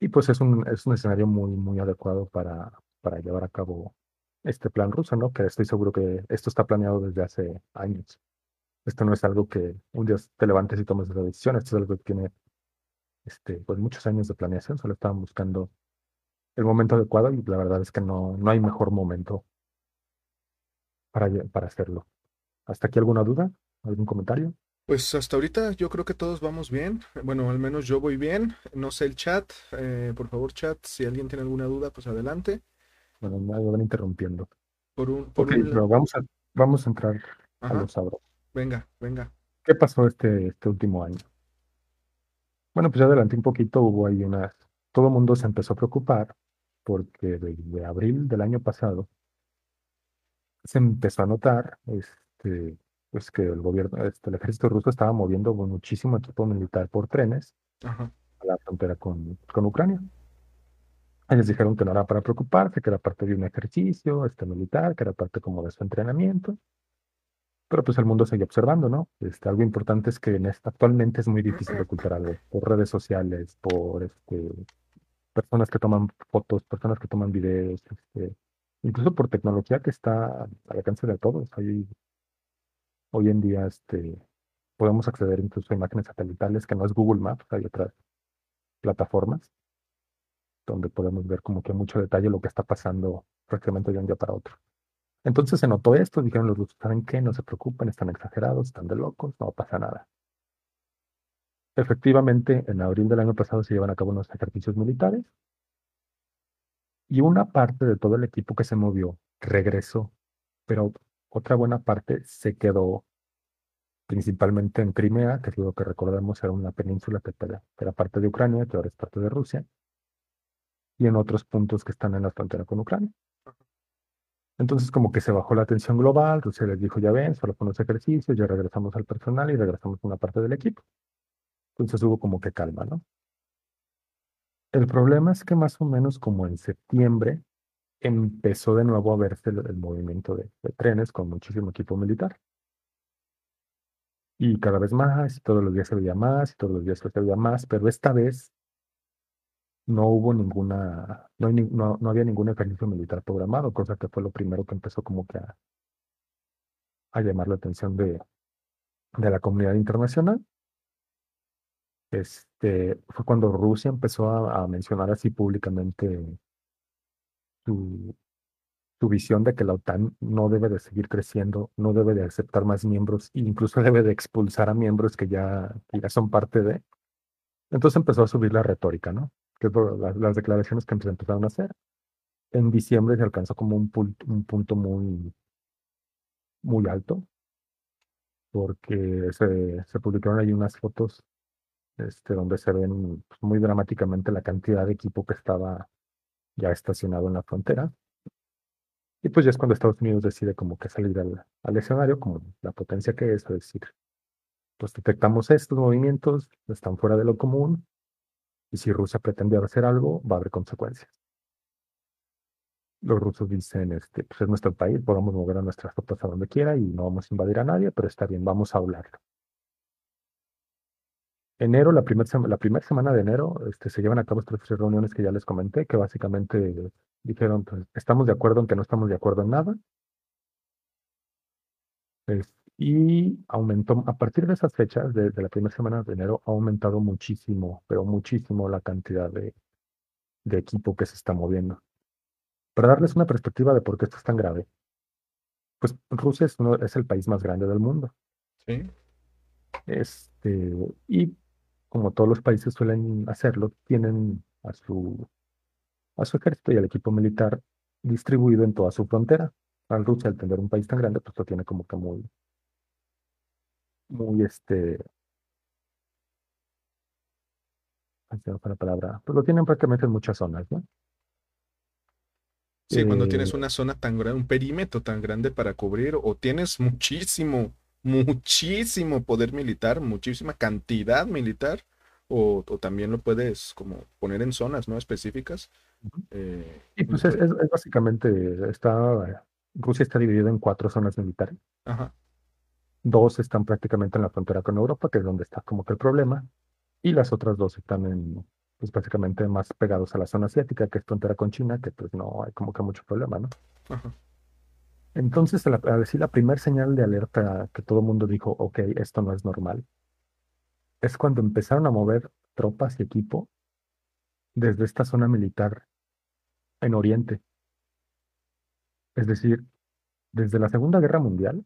Y pues es un, es un escenario muy, muy adecuado para, para llevar a cabo este plan ruso, ¿no? Que estoy seguro que esto está planeado desde hace años. Esto no es algo que un día te levantes y tomes esa decisión, esto es algo que tiene este, pues muchos años de planeación, solo estaban buscando el momento adecuado y la verdad es que no, no hay mejor momento para, para hacerlo. ¿Hasta aquí alguna duda? ¿Algún comentario? Pues hasta ahorita yo creo que todos vamos bien. Bueno, al menos yo voy bien. No sé el chat. Eh, por favor, chat, si alguien tiene alguna duda, pues adelante. Bueno, me van interrumpiendo. Por un, por pero vamos a, vamos a entrar a los sabros. Venga, venga. ¿Qué pasó este, este último año? Bueno, pues ya adelanté un poquito, hubo ahí unas, todo el mundo se empezó a preocupar porque de abril del año pasado se empezó a notar este, pues que el gobierno, este, el ejército ruso estaba moviendo muchísimo equipo militar por trenes a la frontera con, con Ucrania. Ellos dijeron que no era para preocuparse, que era parte de un ejercicio este, militar, que era parte como de su entrenamiento. Pero pues el mundo sigue observando, ¿no? Este, algo importante es que en esta, actualmente es muy difícil ocultar algo por redes sociales, por este, personas que toman fotos, personas que toman videos, este, incluso por tecnología que está al alcance de todos. Hay, hoy en día este, podemos acceder incluso a imágenes satelitales que no es Google Maps, hay otras plataformas donde podemos ver como que mucho detalle lo que está pasando prácticamente de un día para otro. Entonces se notó esto, dijeron los rusos, ¿saben qué? No se preocupen, están exagerados, están de locos, no pasa nada. Efectivamente, en abril del año pasado se llevan a cabo unos ejercicios militares y una parte de todo el equipo que se movió regresó, pero otra buena parte se quedó principalmente en Crimea, que es lo que recordamos era una península que era parte de Ucrania, que ahora es parte de Rusia, y en otros puntos que están en la frontera con Ucrania. Entonces como que se bajó la tensión global, Rusia les dijo, ya ven, solo con los ejercicios, ya regresamos al personal y regresamos una parte del equipo. Entonces hubo como que calma, ¿no? El problema es que más o menos como en septiembre empezó de nuevo a verse el, movimiento de, trenes con muchísimo equipo militar. Y cada vez más, y todos los días se veía más, y todos los días se veía más, pero esta vez no hubo ninguna, no, no, había ningún ejercicio militar programado, cosa que fue lo primero que empezó como que a, a llamar la atención de, de la comunidad internacional. Este, fue cuando Rusia empezó a, mencionar así públicamente su, visión de que la OTAN no debe de seguir creciendo, no debe de aceptar más miembros, e incluso debe de expulsar a miembros que ya, ya son parte de. Entonces empezó a subir la retórica, ¿no? que las, declaraciones que empezaron a hacer. En diciembre se alcanzó como un, punto, un punto muy, muy alto, porque se, se publicaron ahí unas fotos este, donde se ven pues, muy dramáticamente la cantidad de equipo que estaba ya estacionado en la frontera. Y pues ya es cuando Estados Unidos decide como que salir al, al escenario, como la potencia que es, es decir, pues detectamos estos movimientos, están fuera de lo común, y si Rusia pretende hacer algo, va a haber consecuencias. Los rusos dicen, este, pues es nuestro país, podemos mover a nuestras tropas a donde quiera y no vamos a invadir a nadie, pero está bien, vamos a hablarlo. Enero, la primera la primera semana de enero, este, se llevan a cabo estas tres reuniones que ya les comenté, que básicamente dijeron, pues, estamos de acuerdo en que no estamos de acuerdo en nada. y aumentó, a partir de esas fechas, de, la primera semana de enero, ha aumentado muchísimo, pero muchísimo la cantidad de, de equipo que se está moviendo. Para darles una perspectiva de por qué esto es tan grave, pues Rusia es, uno, es el país más grande del mundo. Sí. Este, y como todos los países suelen hacerlo, tienen a su, a su ejército y al equipo militar distribuido en toda su frontera. Al Rusia, al tener un país tan grande, pues lo tiene como que muy, muy este, la palabra, pues lo tienen prácticamente en muchas zonas, ¿no? Sí, cuando tienes eh, una zona tan grande, un perímetro tan grande para cubrir, o tienes muchísimo, muchísimo poder militar, muchísima cantidad militar, o, también lo puedes como poner en zonas no específicas. Eh, y pues es, básicamente, está, Rusia está dividida en cuatro zonas militares. Ajá. Dos están prácticamente en la frontera con Europa, que es donde está como que el problema, y las otras dos están en pues básicamente más pegados a la zona asiática, que es frontera con China, que pues no hay como que mucho problema, ¿no? Entonces, a, decir la primera señal de alerta que todo el mundo dijo, ok, esto no es normal, es cuando empezaron a mover tropas y equipo desde esta zona militar en Oriente. Es decir, desde la Segunda Guerra Mundial,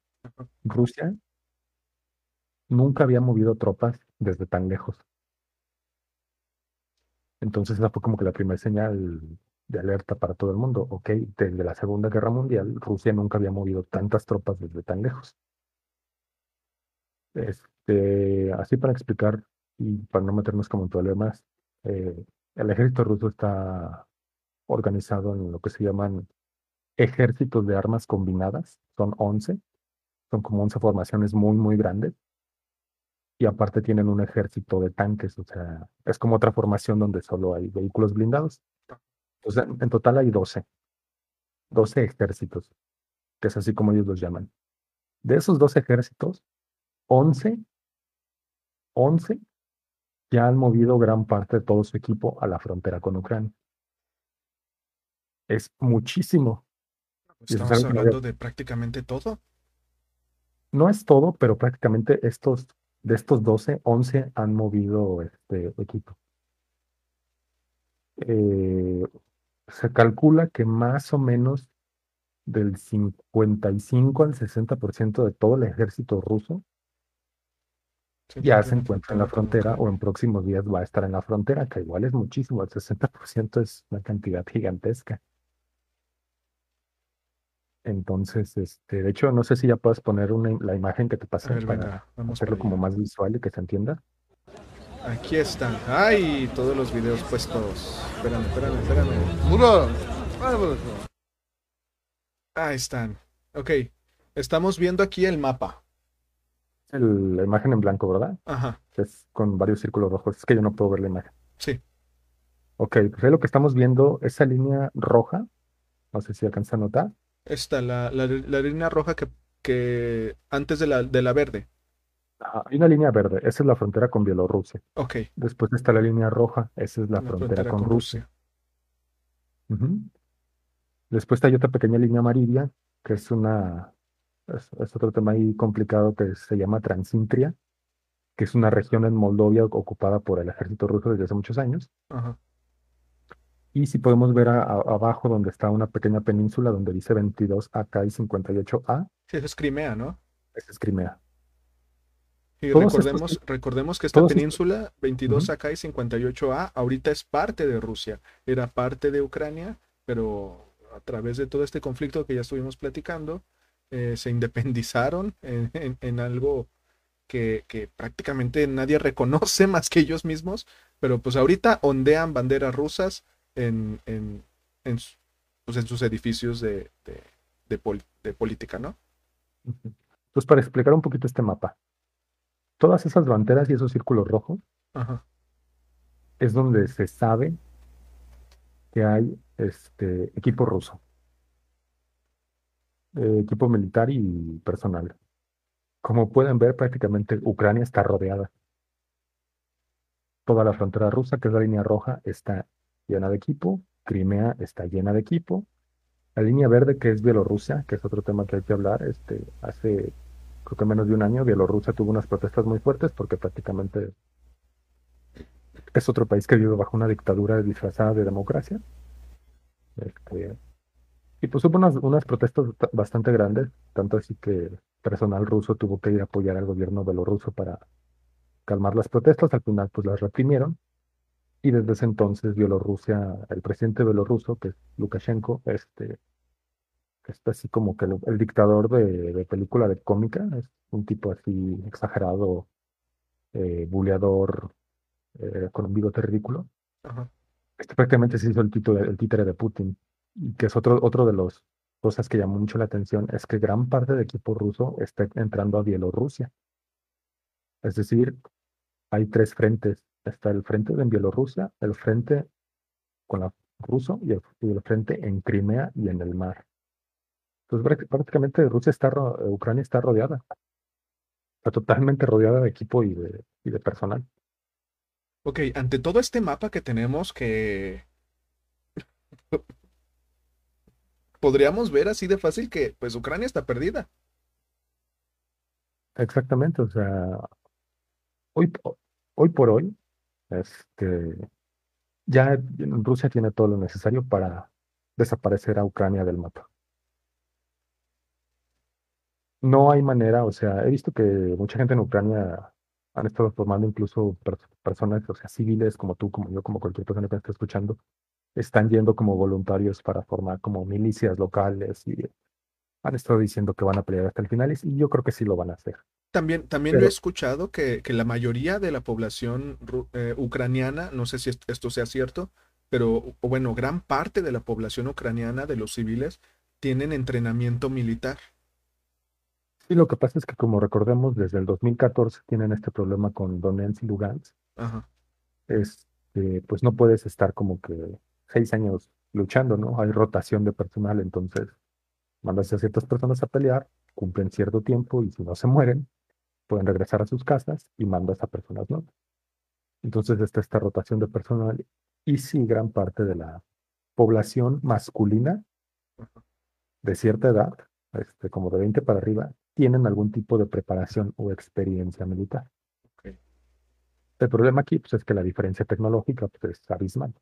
Rusia nunca había movido tropas desde tan lejos. Entonces esa fue como que la primera señal de alerta para todo el mundo. Ok, desde la Segunda Guerra Mundial, Rusia nunca había movido tantas tropas desde tan lejos. Este, así para explicar y para no meternos como en problemas, eh, el ejército ruso está organizado en lo que se llaman ejércitos de armas combinadas, son 11, son como 11 formaciones muy, muy grandes, y aparte tienen un ejército de tanques, o sea, es como otra formación donde solo hay vehículos blindados. Entonces, en total hay 12, 12 ejércitos, que es así como ellos los llaman. De esos 12 ejércitos, 11, 11 ya han movido gran parte de todo su equipo a la frontera con Ucrania. Es muchísimo. Estamos hablando de prácticamente todo. No es todo, pero prácticamente estos de estos 12, 11 han movido este equipo. Eh, se calcula que más o menos del 55 al 60% de todo el ejército ruso ya se encuentra en la frontera o en próximos días va a estar en la frontera, que igual es muchísimo, el 60% es una cantidad gigantesca. Entonces, este, de hecho, no sé si ya puedes poner una, la imagen que te pasé para hacerlo como más visual y que se entienda. Aquí están. ¡Ay! Todos los videos puestos. Espérame, espérame, espérame. Ahí están. Ok. Estamos viendo aquí el mapa. la imagen en blanco, ¿verdad? Ajá. Es con varios círculos rojos. Es que yo no puedo ver la imagen. Sí. Ok, pues lo que estamos viendo, esa línea roja, no sé si alcanza a notar, esta, la, la, línea roja que, que antes de la, de la verde. Hay una línea verde, esa es la frontera con Bielorrusia. Ok. Después está la línea roja, esa es la, frontera, con, Rusia. Después hay otra pequeña línea amarilla, que es una, es, otro tema ahí complicado que se llama Transintria, que es una región en Moldovia ocupada por el ejército ruso desde hace muchos años. Ajá. Y si podemos ver abajo donde está una pequeña península donde dice 22 AK y 58A. Sí, eso es Crimea, ¿no? Esa es Crimea. Y recordemos, recordemos que esta península, 22 AK y 58A, ahorita es parte de Rusia. Era parte de Ucrania, pero a través de todo este conflicto que ya estuvimos platicando, eh, se independizaron en, algo que, que prácticamente nadie reconoce más que ellos mismos, pero pues ahorita ondean banderas rusas en, en, en, pues en sus edificios de, de, de, política, ¿no? Pues para explicar un poquito este mapa, todas esas banderas y esos círculos rojos es donde se sabe que hay este equipo ruso, eh, equipo militar y personal. Como pueden ver, prácticamente Ucrania está rodeada. Toda la frontera rusa, que es la línea roja, está llena de equipo. Crimea está llena de equipo. La línea verde, que es Bielorrusia, que es otro tema que hay que hablar, este, hace creo que menos de un año, Bielorrusia tuvo unas protestas muy fuertes porque prácticamente es otro país que vive bajo una dictadura disfrazada de democracia. Este, y pues hubo unas, unas protestas bastante grandes, tanto así que personal ruso tuvo que ir a apoyar al gobierno belorruso para calmar las protestas, al final pues las reprimieron y desde ese entonces Bielorrusia, el presidente belorruso, que es Lukashenko, este, está así como que el, dictador de, película de cómica, es un tipo así exagerado, eh, buleador, eh, con un bigote ridículo. Este prácticamente se hizo el, el títere de Putin, y que es otro, otro de los cosas que llamó mucho la atención es que gran parte del equipo ruso está entrando a Bielorrusia. Es decir, hay tres frentes. Está el frente en Bielorrusia, el frente con la ruso y el, frente en Crimea y en el mar. Entonces prácticamente Rusia está, Ucrania está rodeada. Está totalmente rodeada de equipo y de, y de personal. Ok, ante todo este mapa que tenemos que podríamos ver así de fácil que pues Ucrania está perdida. Exactamente, o sea, hoy, hoy por hoy, este, ya Rusia tiene todo lo necesario para desaparecer a Ucrania del mapa. No hay manera, o sea, he visto que mucha gente en Ucrania han estado formando incluso personas, o sea, civiles como tú, como yo, como cualquier persona que esté escuchando, están yendo como voluntarios para formar como milicias locales y han estado diciendo que van a pelear hasta el final y yo creo que sí lo van a hacer. También, también lo he escuchado que, que, la mayoría de la población eh, ucraniana, no sé si esto sea cierto, pero bueno, gran parte de la población ucraniana, de los civiles, tienen entrenamiento militar. Sí, lo que pasa es que como recordemos, desde el 2014 tienen este problema con Donetsk y Lugansk. Ajá. Este, pues no puedes estar como que seis años luchando, ¿no? Hay rotación de personal, entonces mandas a ciertas personas a pelear, cumplen cierto tiempo y si no se mueren, pueden regresar a sus casas y mandas a personas nuevas. Entonces está esta rotación de personal y sí, gran parte de la población masculina de cierta edad, este, como de 20 para arriba, tienen algún tipo de preparación o experiencia militar. El problema aquí pues, es que la diferencia tecnológica pues, es abismal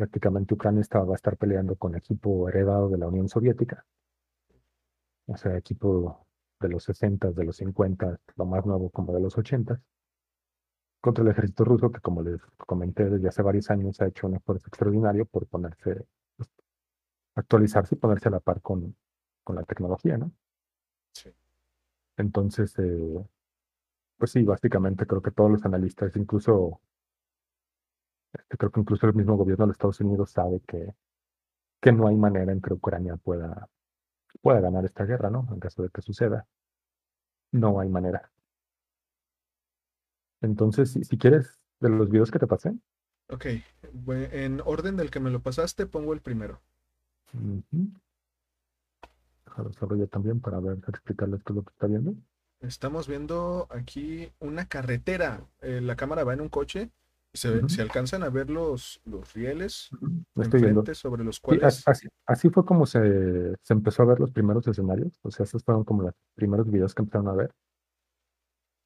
prácticamente Ucrania estaba, va a estar peleando con equipo heredado de la Unión Soviética, o sea, equipo de los 60, de los 50, lo más nuevo como de los 80, contra el ejército ruso que, como les comenté desde hace varios años, ha hecho un esfuerzo extraordinario por ponerse, pues, actualizarse y ponerse a la par con, con la tecnología, ¿no? Sí. Entonces, eh, pues sí, básicamente creo que todos los analistas, incluso este, creo que incluso el mismo gobierno de Estados Unidos sabe que, que no hay manera en que Ucrania pueda, pueda ganar esta guerra, ¿no? En caso de que suceda. No hay manera. Entonces, si, si quieres, de los videos que te pasé. Ok, en orden del que me lo pasaste, pongo el primero. Uh -huh. También para ver, explicarles qué es lo que está viendo. Estamos viendo aquí una carretera. Eh, la cámara va en un coche se, alcanzan a ver los, los rieles sobre los cuales. así, fue como se, se, empezó a ver los primeros escenarios. O sea, esos fueron como los primeros videos que empezaron a ver.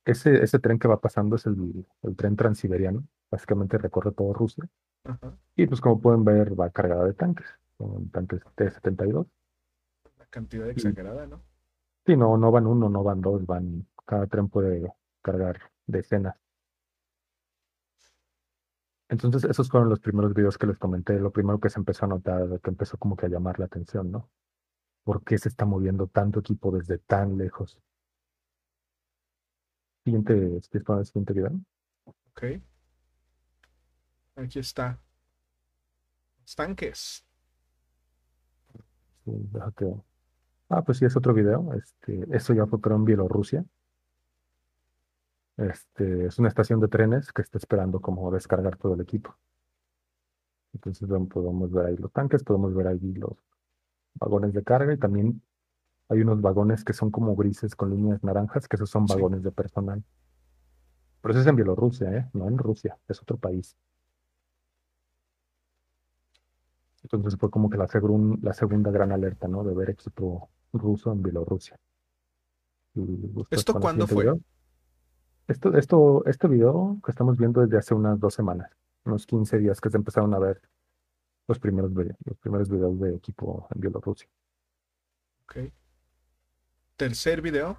Ese, ese tren que va pasando es el, el tren transiberiano. Básicamente recorre todo Rusia. Y pues como pueden ver, va cargada de tanques. Con tanques T-72. Cantidad exagerada, ¿no? Sí, no, no van uno, no van dos, van. Cada tren puede cargar decenas. Entonces, esos fueron los primeros videos que les comenté. Lo primero que se empezó a notar, que empezó como que a llamar la atención, ¿no? ¿Por qué se está moviendo tanto equipo desde tan lejos? Siguiente, poner el siguiente video. Ok. Aquí está. Los tanques. Sí, déjate. Ah, pues sí, es otro video. Este, esto ya fue creo en Bielorrusia. Este, es una estación de trenes que está esperando como descargar todo el equipo. Entonces ven- podemos ver ahí los tanques, podemos ver ahí los vagones de carga y también hay unos vagones que son como grises con líneas naranjas, que esos son Sí. vagones de personal. Pero eso es en Bielorrusia, ¿eh? No en Rusia, es otro país. Entonces fue como que la, segun- la segunda gran alerta, ¿no? De ver equipo ruso en Bielorrusia. Gustas ¿Esto cuándo fue? video. Esto, esto, este video que estamos viendo desde hace unas dos semanas, unos 15 días que se empezaron a ver los primeros, los primeros videos de equipo en Bielorrusia. Ok. Tercer video.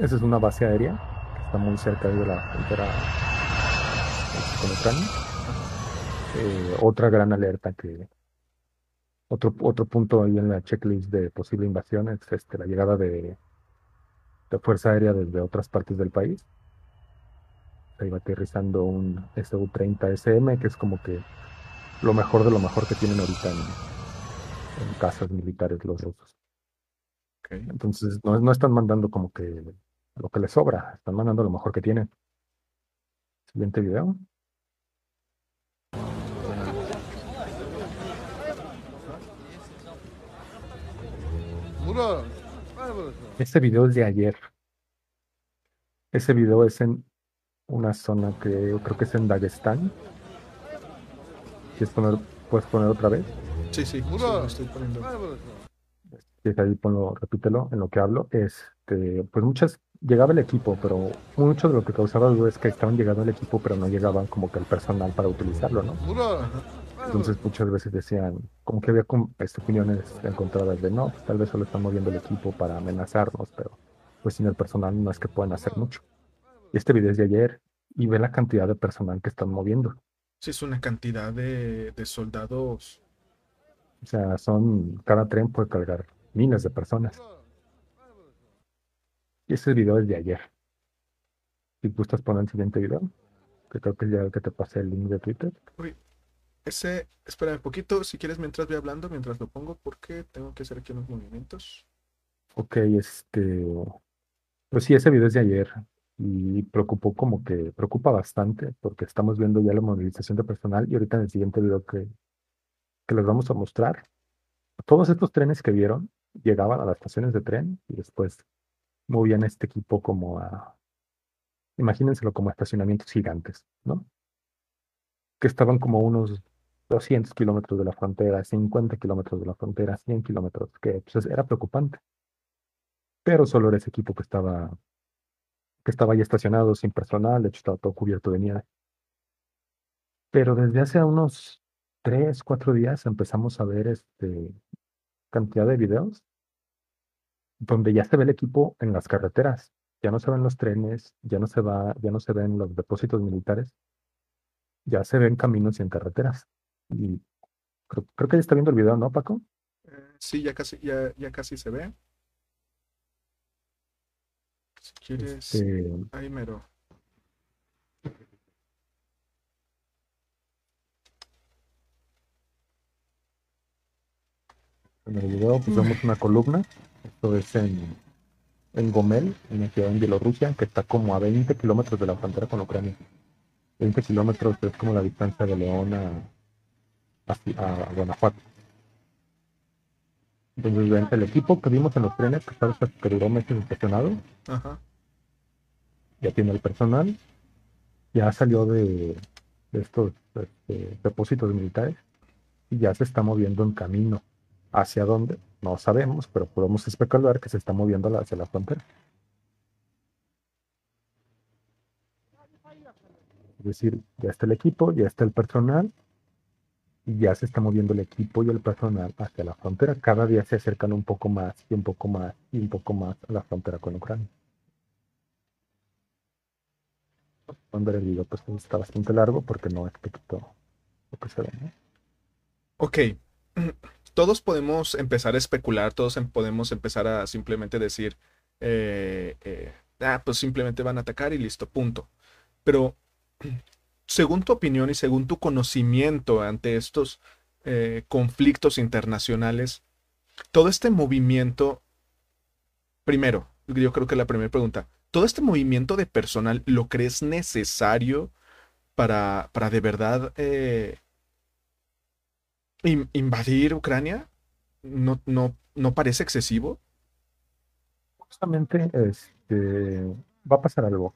Esa es una base aérea que está muy cerca de la frontera con Ucrania. Eh, otra gran alerta que otro, otro punto ahí en la checklist de posible invasión es este, la llegada de, de fuerza aérea desde otras partes del país. Se iba aterrizando un Su-30SM, que es como que lo mejor de lo mejor que tienen ahorita en, en casas militares los rusos. Entonces no, no están mandando como que lo que les sobra, están mandando lo mejor que tienen. Siguiente video. Este video es de ayer. Ese video es en una zona que yo creo que es en Dagestán. ¿Quieres poner, puedes poner otra vez? Sí, sí, sí, lo estoy poniendo. Si es ahí, ponlo, repítelo en lo que hablo. Este, pues muchas, llegaba el equipo, pero mucho de lo que causaba duda es que estaban llegando el equipo, pero no llegaban como que el personal para utilizarlo, ¿no? Entonces muchas veces decían, como que había este, opiniones encontradas de no, pues, tal vez solo están moviendo el equipo para amenazarnos, pero pues sin el personal no es que puedan hacer mucho. Y este video es de ayer y ve la cantidad de personal que están moviendo. Sí, es una cantidad de, de soldados. O sea, son, cada tren puede cargar miles de personas. Y ese video es de ayer. Si gustas poner el siguiente video, que creo que ya el que te pasé el link de Twitter. Uy, ese, espera un poquito, si quieres mientras voy hablando, mientras lo pongo, porque tengo que hacer aquí unos movimientos. Ok, este, pues sí, ese video es de ayer y preocupó como que, preocupa bastante porque estamos viendo ya la movilización de personal y ahorita en el siguiente video que, que les vamos a mostrar, todos estos trenes que vieron llegaban a las estaciones de tren y después movían este equipo como a, imagínenselo como estacionamientos gigantes, ¿no? Que estaban como unos 200 kilómetros de la frontera, 50 kilómetros de la frontera, 100 kilómetros, que pues, era preocupante. Pero solo era ese equipo que estaba, que estaba ahí estacionado sin personal, de hecho estaba todo cubierto de nieve. Pero desde hace unos 3, 4 días empezamos a ver este cantidad de videos donde ya se ve el equipo en las carreteras, ya no se ven los trenes, ya no se va, ya no se ven los depósitos militares, ya se ven caminos y en carreteras. Y creo, creo que ya está viendo el video, ¿no, Paco? Eh, sí, ya casi, ya, ya casi se ve. Si quieres, Este, ahí mero. en el video pues, vemos una columna, esto es en, en Gomel, en la ciudad en Bielorrusia, que está como a 20 kilómetros de la frontera con Ucrania. 20 kilómetros es como la distancia de León a, a, a Guanajuato. Entonces, ven, el equipo que vimos en los trenes, que, está, que duró meses estacionado, Ajá. ya tiene el personal, ya salió de, de estos este, depósitos militares y ya se está moviendo en camino. ¿Hacia dónde? No sabemos, pero podemos especular que se está moviendo hacia la frontera. Es decir, ya está el equipo, ya está el personal y ya se está moviendo el equipo y el personal hacia la frontera. Cada día se acercan un poco más y un poco más y un poco más a la frontera con Ucrania. Ver el video, pues está bastante largo porque no poquito lo que se ve, ¿no? Ok, todos podemos empezar a especular, todos em- podemos empezar a simplemente decir, eh, eh, ah, pues simplemente van a atacar y listo, punto. Pero según tu opinión y según tu conocimiento ante estos eh, conflictos internacionales, todo este movimiento, primero, yo creo que la primera pregunta, ¿todo este movimiento de personal lo crees necesario para, para de verdad eh, in- invadir Ucrania? ¿No, no, no parece excesivo? Justamente este, va a pasar algo.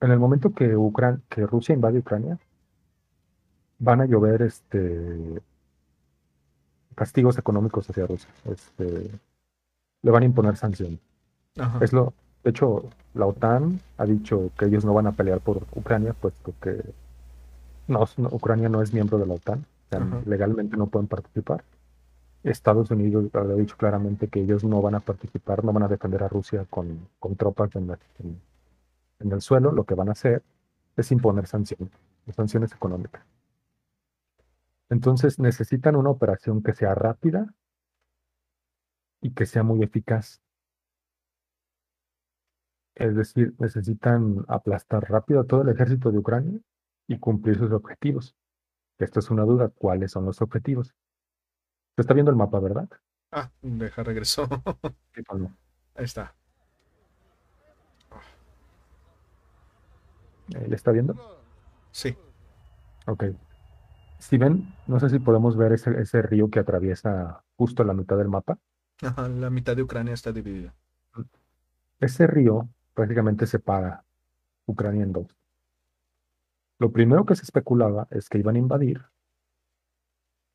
En el momento que, Ucran- que Rusia invade Ucrania, van a llover este, castigos económicos hacia Rusia. Este, le van a imponer sanciones. Ajá, Es lo, de hecho, la OTAN ha dicho que ellos no van a pelear por Ucrania, puesto que no, no- Ucrania no es miembro de la OTAN, o sea, ajá, legalmente no pueden participar. Estados Unidos ha dicho claramente que ellos no van a participar, no van a defender a Rusia con, con tropas en, la- en- en el suelo. Lo que van a hacer es imponer sanciones, sanciones económicas. Entonces necesitan una operación que sea rápida y que sea muy eficaz. Es decir, necesitan aplastar rápido a todo el ejército de Ucrania y cumplir sus objetivos. Esto es una duda, ¿cuáles son los objetivos? Se está viendo el mapa, ¿verdad? Ah, deja o no. Ahí está. ¿Le está viendo? Sí. Ok. Si ven, no sé si podemos ver ese, ese río que atraviesa justo la mitad del mapa. Ajá, la mitad de Ucrania está dividida. Ese río prácticamente separa Ucrania en dos. Lo primero que se especulaba es que iban a invadir,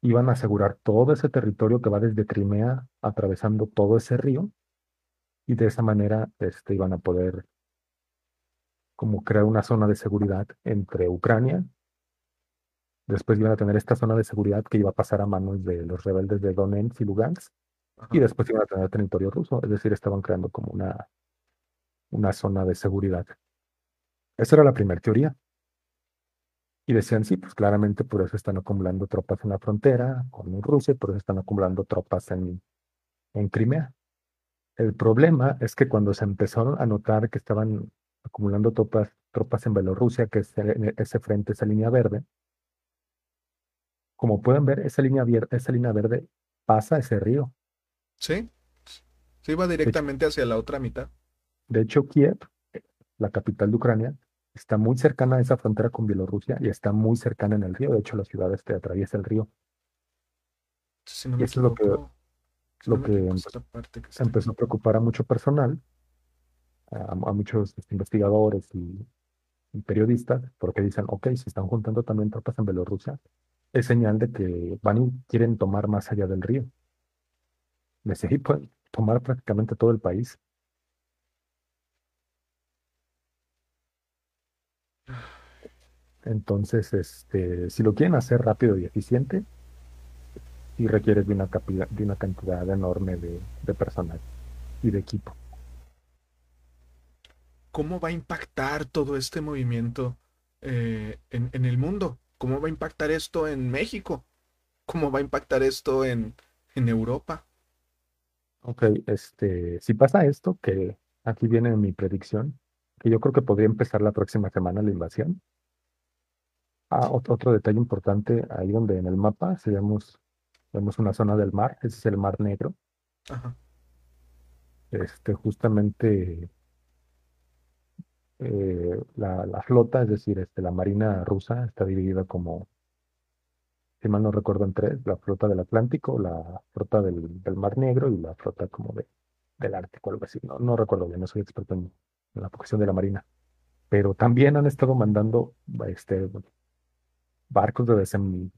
iban a asegurar todo ese territorio que va desde Crimea, atravesando todo ese río, y de esa manera este, iban a poder como crear una zona de seguridad entre Ucrania. Después iban a tener esta zona de seguridad que iba a pasar a manos de los rebeldes de Donetsk y Lugansk, Ajá. y después iban a tener territorio ruso, es decir, estaban creando como una, una zona de seguridad. Esa era la primera teoría. Y decían, sí, pues claramente por eso están acumulando tropas en la frontera con Rusia, por eso están acumulando tropas en, en Crimea. El problema es que cuando se empezaron a notar que estaban acumulando tropas, tropas en Bielorrusia, que es ese, frente, esa línea verde, como pueden ver, esa línea, esa línea verde pasa ese río. Sí. Sí, va directamente hacia la otra mitad. De hecho, Kiev, la capital de Ucrania, está muy cercana a esa frontera con Bielorrusia y está muy cercana en el río. De hecho, la ciudad este atraviesa el río. Si no Y eso es lo que- si lo no que equivoco, empe- está empezó a preocupar a mucho personal, a, a muchos investigadores y, y periodistas, porque dicen, ok, se están juntando también tropas en Bielorrusia, es señal de que van y quieren tomar más allá del río. De seguir pueden tomar prácticamente todo el país. Entonces, este, si lo quieren hacer rápido y eficiente, sí requiere de una, de una cantidad enorme de personal y de equipo. ¿Cómo va a impactar todo este movimiento eh, en, en el mundo? ¿Cómo va a impactar esto en México? ¿Cómo va a impactar esto en, en Europa? Ok, este, si pasa esto, que aquí viene mi predicción, que yo creo que podría empezar la próxima semana la invasión. Ah, ot- otro detalle importante, ahí donde en el mapa si vemos, vemos una zona del mar, ese es el Mar Negro. Ajá. Este, justamente eh, la, flota, es decir, este, la marina rusa está dividida como, si mal no recuerdo, en tres, la flota del Atlántico, la flota del, Mar Negro y la flota como de, del Ártico, algo así. No, recuerdo bien, no soy experto en, la cuestión de la marina. Pero también han estado mandando este, barcos de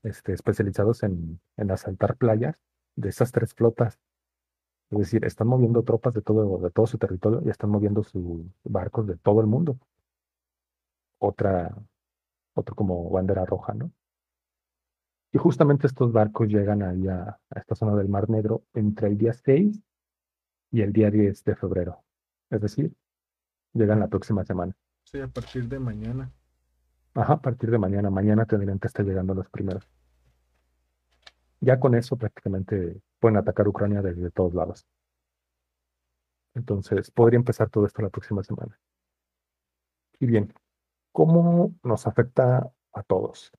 este, especializados en, en asaltar playas de esas tres flotas. Es decir, están moviendo tropas de todo, de todo su territorio y están moviendo sus barcos de todo el mundo. Otra, otro como bandera roja, ¿no? Y justamente estos barcos llegan ahí a, a esta zona del Mar Negro entre el día 6 y el día 10 de febrero. Es decir, llegan la próxima semana. Sí, a partir de mañana. Ajá, a partir de mañana. Mañana tendrían que estar llegando los primeros. Ya con eso prácticamente pueden atacar Ucrania desde todos lados. Entonces, podría empezar todo esto la próxima semana. Y bien, ¿cómo nos afecta a todos?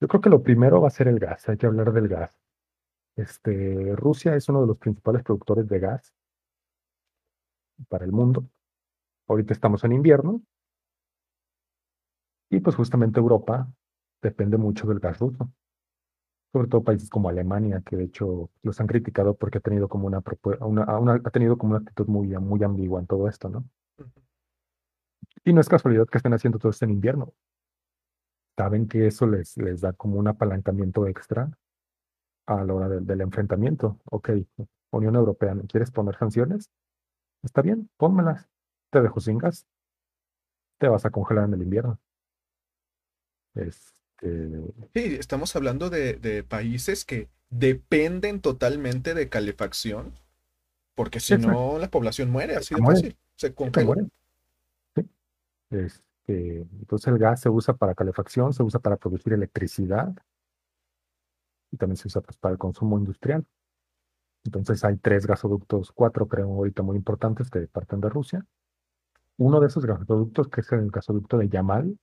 Yo creo que lo primero va a ser el gas, hay que hablar del gas. Este, Rusia es uno de los principales productores de gas para el mundo. Ahorita estamos en invierno y pues justamente Europa depende mucho del gas ruso. Sobre todo países como Alemania, que de hecho los han criticado porque ha tenido como una, ha tenido como una actitud muy, muy ambigua en todo esto, ¿no? Y no es casualidad que estén haciendo todo esto en invierno. Saben que eso les, les da como un apalancamiento extra a la hora del enfrentamiento. Ok, Unión Europea, ¿me quieres poner sanciones? Está bien, pónmelas. Te dejo sin gas. Te vas a congelar en el invierno. Este... Sí, estamos hablando de, países que dependen totalmente de calefacción, porque si no, la población muere, así de fácil. Se congela. Este, entonces el gas se usa para calefacción, se usa para producir electricidad y también se usa pues, para el consumo industrial. Entonces hay tres gasoductos, cuatro creo ahorita muy importantes que parten de Rusia. Uno de esos gasoductos, que es el gasoducto de Yamal,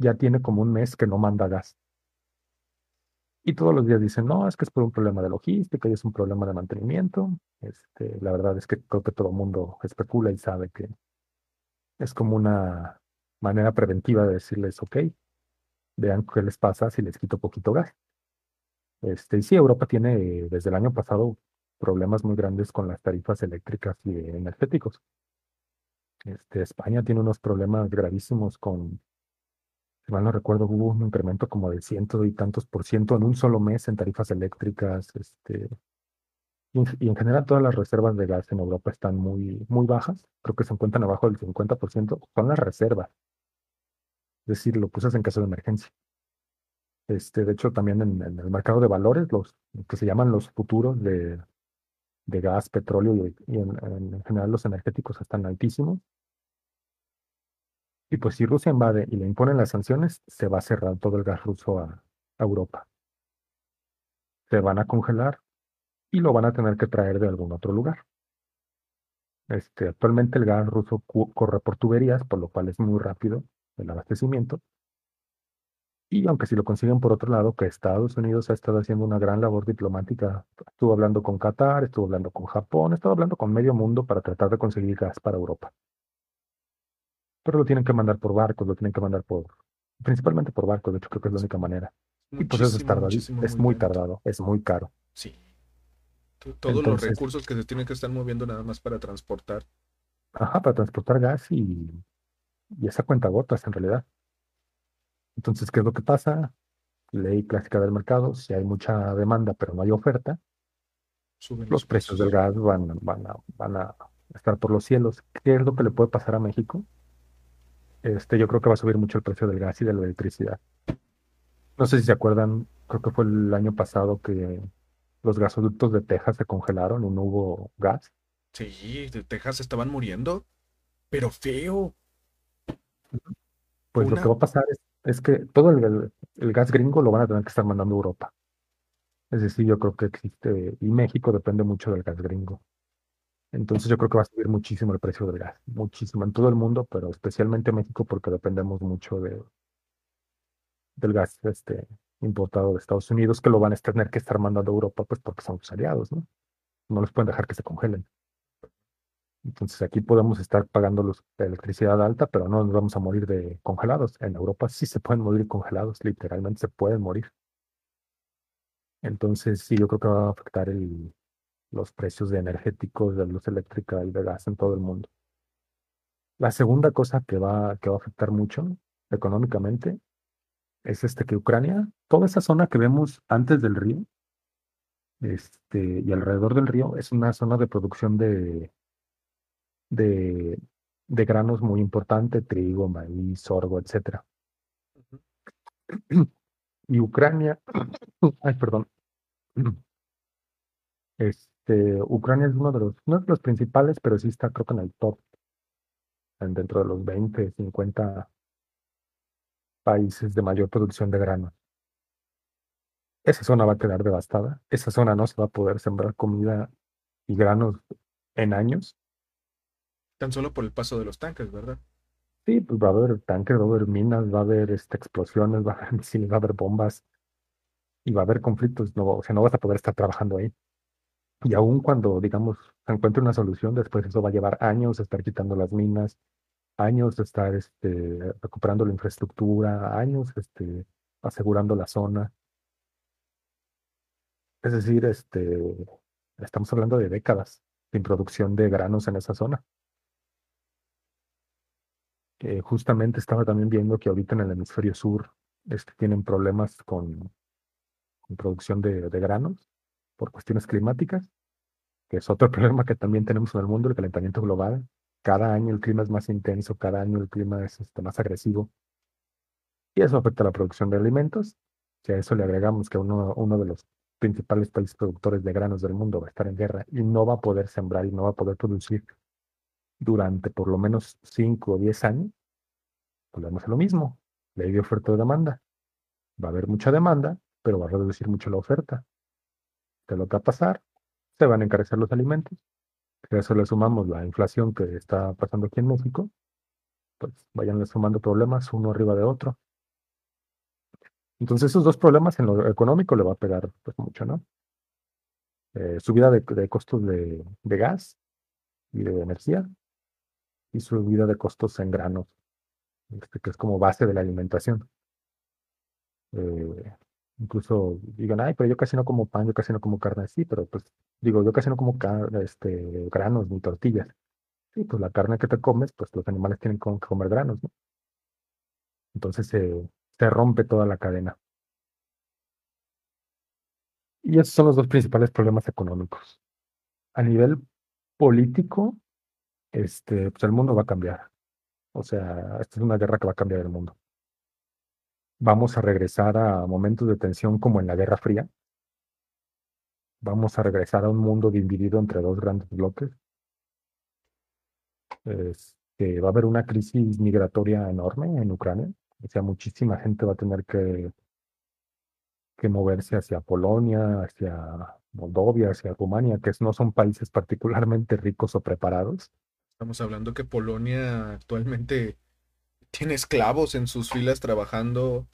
ya tiene como un mes que no manda gas. Y todos los días dicen, no, es que es por un problema de logística y es un problema de mantenimiento. Este, la verdad es que creo que todo el mundo especula y sabe que es como una manera preventiva de decirles, ok, vean qué les pasa si les quito poquito gas. Este, y sí, Europa tiene desde el año pasado problemas muy grandes con las tarifas eléctricas y energéticos. Este, España tiene unos problemas gravísimos con, si mal no recuerdo, hubo un incremento como de ciento y tantos por ciento en un solo mes en tarifas eléctricas. Este, y, en general todas las reservas de gas en Europa están muy, muy bajas. Creo que se encuentran abajo del 50%. Son las reservas. Es decir, lo pusas en caso de emergencia. Este, de hecho, también en, el mercado de valores, los que se llaman los futuros de, de gas, petróleo y, en, general los energéticos están altísimos. Y pues si Rusia invade y le imponen las sanciones, se va a cerrar todo el gas ruso a, Europa. Se van a congelar y lo van a tener que traer de algún otro lugar. Este, actualmente el gas ruso corre por tuberías, por lo cual es muy rápido el abastecimiento. Y aunque si lo consiguen por otro lado, que Estados Unidos ha estado haciendo una gran labor diplomática, estuvo hablando con Qatar, estuvo hablando con Japón, estuvo hablando con medio mundo para tratar de conseguir gas para Europa. Pero lo tienen que mandar por barcos, lo tienen que mandar por, principalmente por barcos, de hecho creo que es la única manera. y pues eso es tardado, es muy, tardado, es muy caro. Sí. Todos los recursos que se tienen que estar moviendo nada más para transportar. Ajá, para transportar gas y, y esa cuenta gotas en realidad. Entonces, ¿qué es lo que pasa? Ley clásica del mercado, si hay mucha demanda pero no hay oferta, los, precios, del gas van, van, a, van a estar por los cielos. ¿Qué es lo que le puede pasar a México? Este, yo creo que va a subir mucho el precio del gas y de la electricidad. No sé si se acuerdan, creo que fue el año pasado que los gasoductos de Texas se congelaron y no hubo gas. Sí, de Texas estaban muriendo, pero feo. Pues lo que va a pasar es es que todo el, gas gringo lo van a tener que estar mandando a Europa. Es decir, yo creo que existe, y México depende mucho del gas gringo. Entonces yo creo que va a subir muchísimo el precio del gas, muchísimo en todo el mundo, pero especialmente México porque dependemos mucho de, del gas este, importado de Estados Unidos, que lo van a tener que estar mandando a Europa, pues porque son sus aliados, ¿no? No les pueden dejar que se congelen. Entonces aquí podemos estar pagando los, la electricidad alta, pero no nos vamos a morir de congelados. En Europa sí se pueden morir congelados, literalmente se pueden morir. Entonces sí, yo creo que va a afectar el, los precios de energéticos, de luz eléctrica y de gas en todo el mundo. La segunda cosa que va, que va a afectar mucho económicamente es este que Ucrania, toda esa zona que vemos antes del río este, y alrededor del río es una zona de producción de, de, granos muy importante, trigo, maíz, sorgo, etc. Y Ucrania, ay, perdón, este, Ucrania es uno de los, no de los principales, pero sí está creo que en el top, dentro de los 20, 50 países de mayor producción de granos. esa zona va a quedar devastada, esa zona no se va a poder sembrar comida y granos en años. Tan solo por el paso de los tanques, ¿verdad? Sí, pues va a haber tanques, va a haber minas, va a haber este, explosiones, va a haber misiles, va a haber bombas y va a haber conflictos, no, o sea, no vas a poder estar trabajando ahí. Y aún cuando, digamos, se encuentre una solución, después eso va a llevar años estar quitando las minas, años estar este, recuperando la infraestructura, años este, asegurando la zona. Es decir, este, estamos hablando de décadas sin producción de granos en esa zona. Eh, justamente estaba también viendo que ahorita en el hemisferio sur este, tienen problemas con, con producción de, de granos por cuestiones climáticas, que es otro problema que también tenemos en el mundo, el calentamiento global. Cada año el clima es más intenso, cada año el clima es este, más agresivo. Y eso afecta a la producción de alimentos. Si a eso le agregamos que uno, uno de los principales países productores de granos del mundo va a estar en guerra y no va a poder sembrar y no va a poder producir durante por lo menos 5 o 10 años, volvemos a lo mismo, ley de oferta y demanda. Va a haber mucha demanda, pero va a reducir mucho la oferta. ¿Qué lo va a pasar? Se van a encarecer los alimentos. Si a eso le sumamos la inflación que está pasando aquí en México, pues vayan sumando problemas uno arriba de otro. Entonces esos dos problemas en lo económico le va a pegar pues mucho, ¿no? Eh, subida de, costos de, de gas y de energía y subida de costos en granos, este, que es como base de la alimentación. Eh, incluso digan, ay, pero yo casi no como pan, yo casi no como carne, sí, pero pues digo, yo casi no como este, granos ni tortillas. Sí, pues la carne que te comes, pues los animales tienen que comer granos, ¿no? Entonces se, se rompe toda la cadena. Y esos son los dos principales problemas económicos. A nivel político, este, pues el mundo va a cambiar. O sea, esta es una guerra que va a cambiar el mundo. Vamos a regresar a momentos de tensión como en la Guerra Fría. Vamos a regresar a un mundo dividido entre dos grandes bloques. Este, va a haber una crisis migratoria enorme en Ucrania. O sea, muchísima gente va a tener que, que moverse hacia Polonia, hacia Moldovia, hacia Rumania, que no son países particularmente ricos o preparados. Estamos hablando que Polonia actualmente tiene esclavos en sus filas trabajando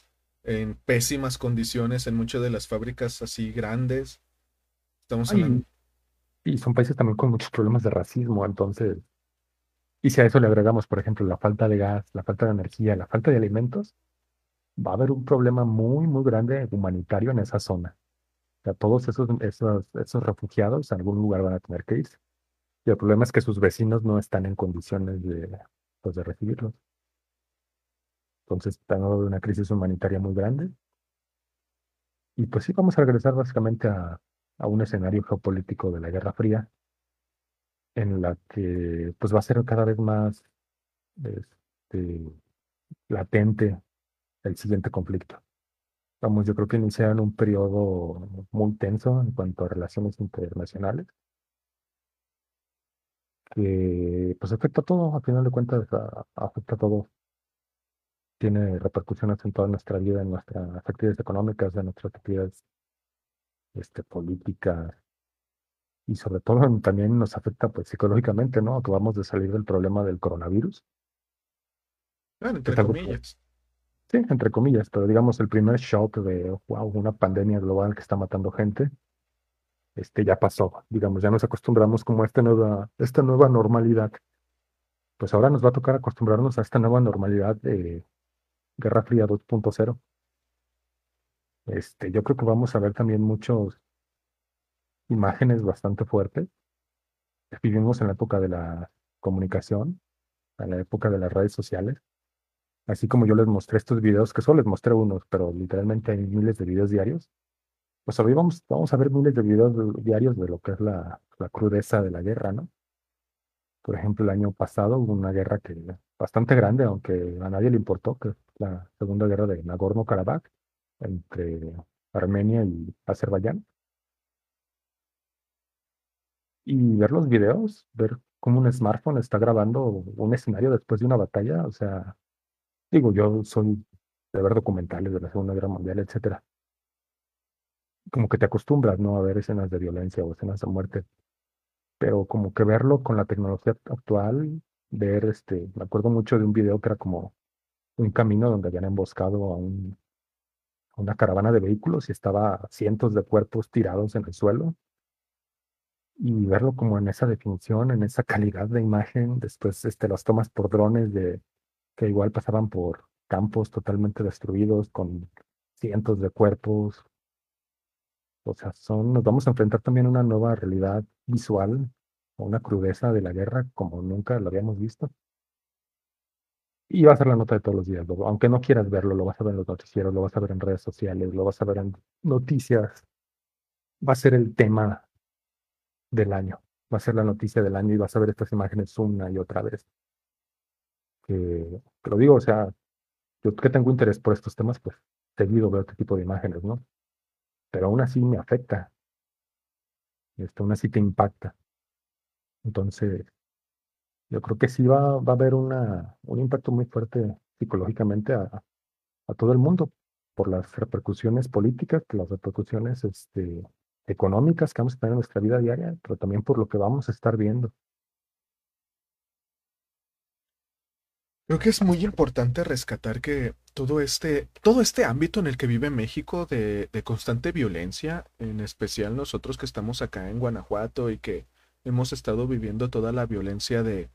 en pésimas condiciones en muchas de las fábricas así grandes. Estamos Ay, y son países también con muchos problemas de racismo, entonces, y si a eso le agregamos, por ejemplo, la falta de gas, la falta de energía, la falta de alimentos, va a haber un problema muy, muy grande humanitario en esa zona. O sea, todos esos, esos, esos refugiados a algún lugar van a tener que irse. Y el problema es que sus vecinos no están en condiciones de, pues, de recibirlos. Entonces, están hablando de una crisis humanitaria muy grande. Y pues sí, vamos a regresar básicamente a, a un escenario geopolítico de la Guerra Fría, en la que pues va a ser cada vez más este, latente el siguiente conflicto. Vamos, yo creo que iniciaron un periodo muy tenso en cuanto a relaciones internacionales, que pues afecta a todo, a final de cuentas afecta a todo. Tiene repercusiones en toda nuestra vida, en nuestras actividades económicas, en nuestras actividades este, políticas, y sobre todo también nos afecta pues psicológicamente, ¿no? Acabamos de salir del problema del coronavirus, Bueno, entre que, comillas. sí, entre comillas, pero digamos el primer shock de, wow, una pandemia global que está matando gente, este ya pasó, digamos, ya nos acostumbramos como a esta nueva, esta nueva normalidad. Pues ahora nos va a tocar acostumbrarnos a esta nueva normalidad de Guerra Fría 2.0. Este, yo creo que vamos a ver también muchas imágenes bastante fuertes. Vivimos en la época de la comunicación, en la época de las redes sociales. Así como yo les mostré estos videos, que solo les mostré unos, pero literalmente hay miles de videos diarios. Pues hoy vamos, vamos a ver miles de videos de- diarios de lo que es la, la crudeza de la guerra, ¿no? Por ejemplo, el año pasado hubo una guerra que bastante grande, aunque a nadie le importó, que es la segunda guerra de Nagorno-Karabaj entre Armenia y Azerbaiyán. Y ver los videos, ver cómo un smartphone está grabando un escenario después de una batalla, o sea, digo, yo soy de ver documentales de la Segunda Guerra Mundial, etcétera. como que te acostumbras, ¿no? A ver escenas de violencia o escenas de muerte, pero como que verlo con la tecnología actual, ver este, me acuerdo mucho de un video que era como un camino donde habían emboscado a un, a una caravana de vehículos y estaba cientos de cuerpos tirados en el suelo y verlo como en esa definición, en esa calidad de imagen, después este, las tomas por drones de que igual pasaban por campos totalmente destruidos con cientos de cuerpos. O sea, son, nos vamos a enfrentar también a una nueva realidad visual, una crudeza de la guerra como nunca lo habíamos visto. Y va a ser la nota de todos los días, aunque no quieras verlo, lo vas a ver en los noticieros, lo vas a ver en redes sociales, lo vas a ver en noticias. Va a ser el tema del año. Va a ser la noticia del año y vas a ver estas imágenes una y otra vez. Que, lo digo, o sea, yo que tengo interés por estos temas, pues seguido veo este tipo de imágenes, ¿no? Pero aún así me afecta. Esto aún te impacta. Entonces, yo creo que sí va, va a haber una, un impacto muy fuerte psicológicamente a, todo el mundo por las repercusiones políticas, las repercusiones este, económicas que vamos a tener en nuestra vida diaria, pero también por lo que vamos a estar viendo. Creo que es muy importante rescatar que todo este, todo este ámbito en el que vive México de, de, constante violencia, en especial nosotros que estamos acá en Guanajuato y que hemos estado viviendo toda la violencia de,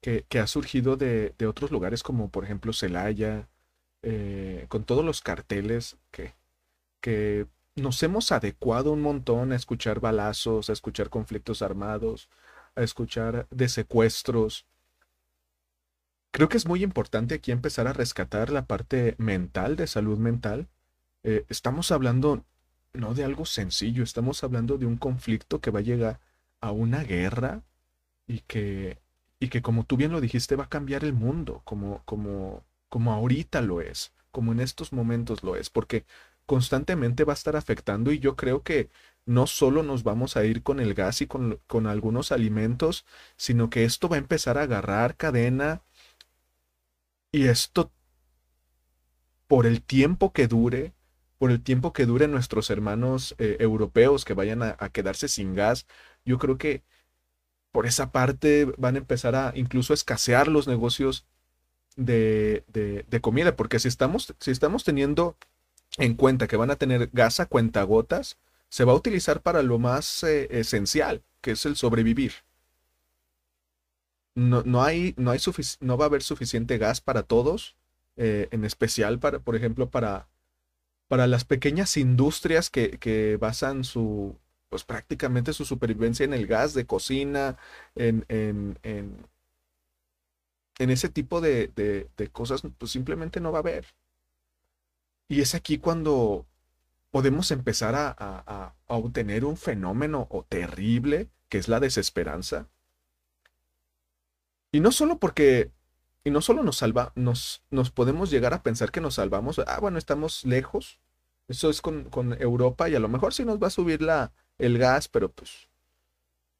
que, que ha surgido de, de, otros lugares como por ejemplo Celaya, eh, con todos los carteles que, que nos hemos adecuado un montón a escuchar balazos, a escuchar conflictos armados, a escuchar de secuestros. Creo que es muy importante aquí empezar a rescatar la parte mental, de salud mental. Eh, estamos hablando no de algo sencillo, estamos hablando de un conflicto que va a llegar a una guerra y que, y que como tú bien lo dijiste, va a cambiar el mundo, como, como, como ahorita lo es, como en estos momentos lo es, porque constantemente va a estar afectando y yo creo que no solo nos vamos a ir con el gas y con, con algunos alimentos, sino que esto va a empezar a agarrar cadena y esto por el tiempo que dure, por el tiempo que dure nuestros hermanos eh, europeos que vayan a, a, quedarse sin gas, yo creo que por esa parte van a empezar a incluso escasear los negocios de, de, de comida, porque si estamos, si estamos teniendo en cuenta que van a tener gas a cuentagotas, se va a utilizar para lo más eh, esencial, que es el sobrevivir. No, no, hay, no, hay no va a haber suficiente gas para todos, eh, en especial para, por ejemplo, para, para las pequeñas industrias que, que, basan su, pues prácticamente su supervivencia en el gas de cocina, en, en, en, en ese tipo de, de, de cosas, pues simplemente no va a haber. Y es aquí cuando podemos empezar a, a, a, obtener un fenómeno o terrible que es la desesperanza. Y no solo porque, y no solo nos salva, nos, nos podemos llegar a pensar que nos salvamos, ah, bueno, estamos lejos, eso es con, con Europa y a lo mejor sí nos va a subir la, el gas, pero pues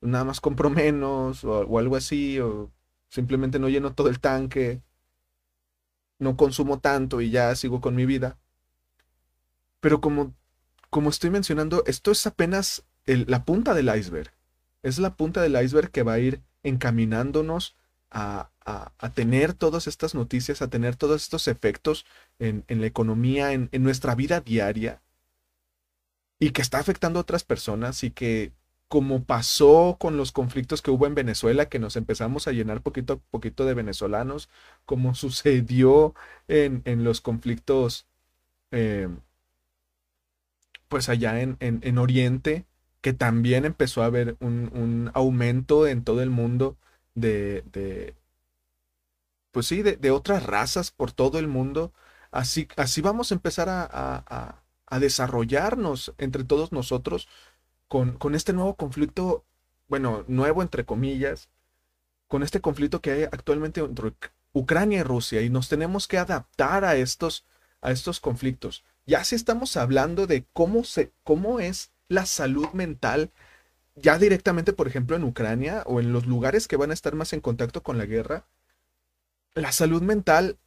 nada más compro menos o, o algo así, o simplemente no lleno todo el tanque, no consumo tanto y ya sigo con mi vida. Pero como, como estoy mencionando, esto es apenas el, la punta del iceberg. Es la punta del iceberg que va a ir encaminándonos a, a, a tener todas estas noticias, a tener todos estos efectos en, en la economía, en, en nuestra vida diaria, y que está afectando a otras personas y que como pasó con los conflictos que hubo en Venezuela, que nos empezamos a llenar poquito a poquito de venezolanos, como sucedió en, en los conflictos eh, pues allá en, en, en, Oriente, que también empezó a haber un, un aumento en todo el mundo de, de pues sí, de, de, otras razas por todo el mundo. Así, así vamos a empezar a, a, a desarrollarnos entre todos nosotros con, con, este nuevo conflicto, bueno, nuevo entre comillas, con este conflicto que hay actualmente entre Ucrania y Rusia y nos tenemos que adaptar a estos, a estos conflictos ya si estamos hablando de cómo, se, cómo es la salud mental, ya directamente, por ejemplo, en Ucrania o en los lugares que van a estar más en contacto con la guerra, la salud mental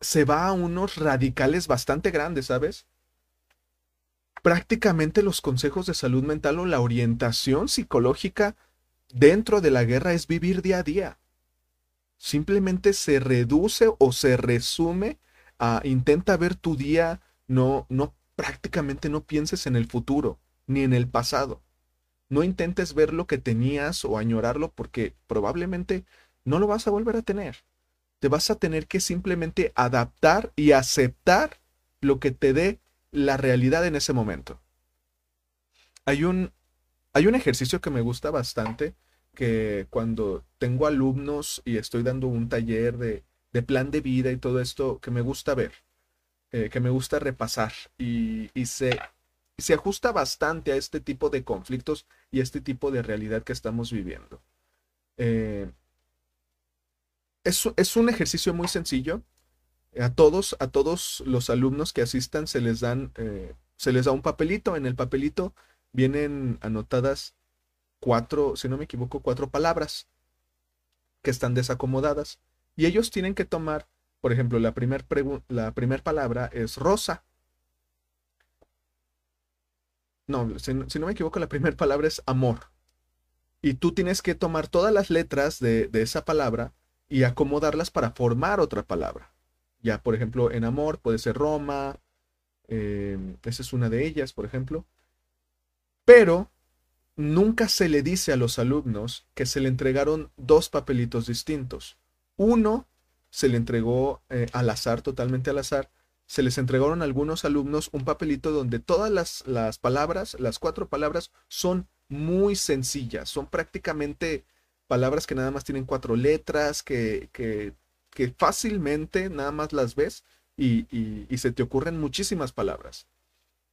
se va a unos radicales bastante grandes, ¿sabes? prácticamente los consejos de salud mental o la orientación psicológica dentro de la guerra es vivir día a día. Simplemente se reduce o se resume a intenta ver tu día, no, no, prácticamente no pienses en el futuro ni en el pasado. No intentes ver lo que tenías o añorarlo porque probablemente no lo vas a volver a tener. Te vas a tener que simplemente adaptar y aceptar lo que te dé la realidad en ese momento. Hay un, hay un ejercicio que me gusta bastante, que cuando tengo alumnos y estoy dando un taller de, plan de vida y todo esto, que me gusta ver, eh, que me gusta repasar y, se, se ajusta bastante a este tipo de conflictos y a este tipo de realidad que estamos viviendo. Eh, es, es, un ejercicio muy sencillo. A todos, a todos los alumnos que asistan se les dan, eh, se les da un papelito. En el papelito vienen anotadas cuatro, si no me equivoco, cuatro palabras que están desacomodadas. Y ellos tienen que tomar, por ejemplo, la primera primer palabra es rosa. No, si, no me equivoco, la primera palabra es amor. Y tú tienes que tomar todas las letras de, esa palabra y acomodarlas para formar otra palabra. Ya, por ejemplo, en amor puede ser Roma, eh, esa es una de ellas, por ejemplo. Pero nunca se le dice a los alumnos que se le entregaron dos papelitos distintos. Uno se le entregó eh, al azar, totalmente al azar. Se les entregaron a algunos alumnos un papelito donde todas las, las palabras, las cuatro palabras, son muy sencillas. Son prácticamente palabras que nada más tienen cuatro letras, que, que, que fácilmente nada más las ves y, y se te ocurren muchísimas palabras.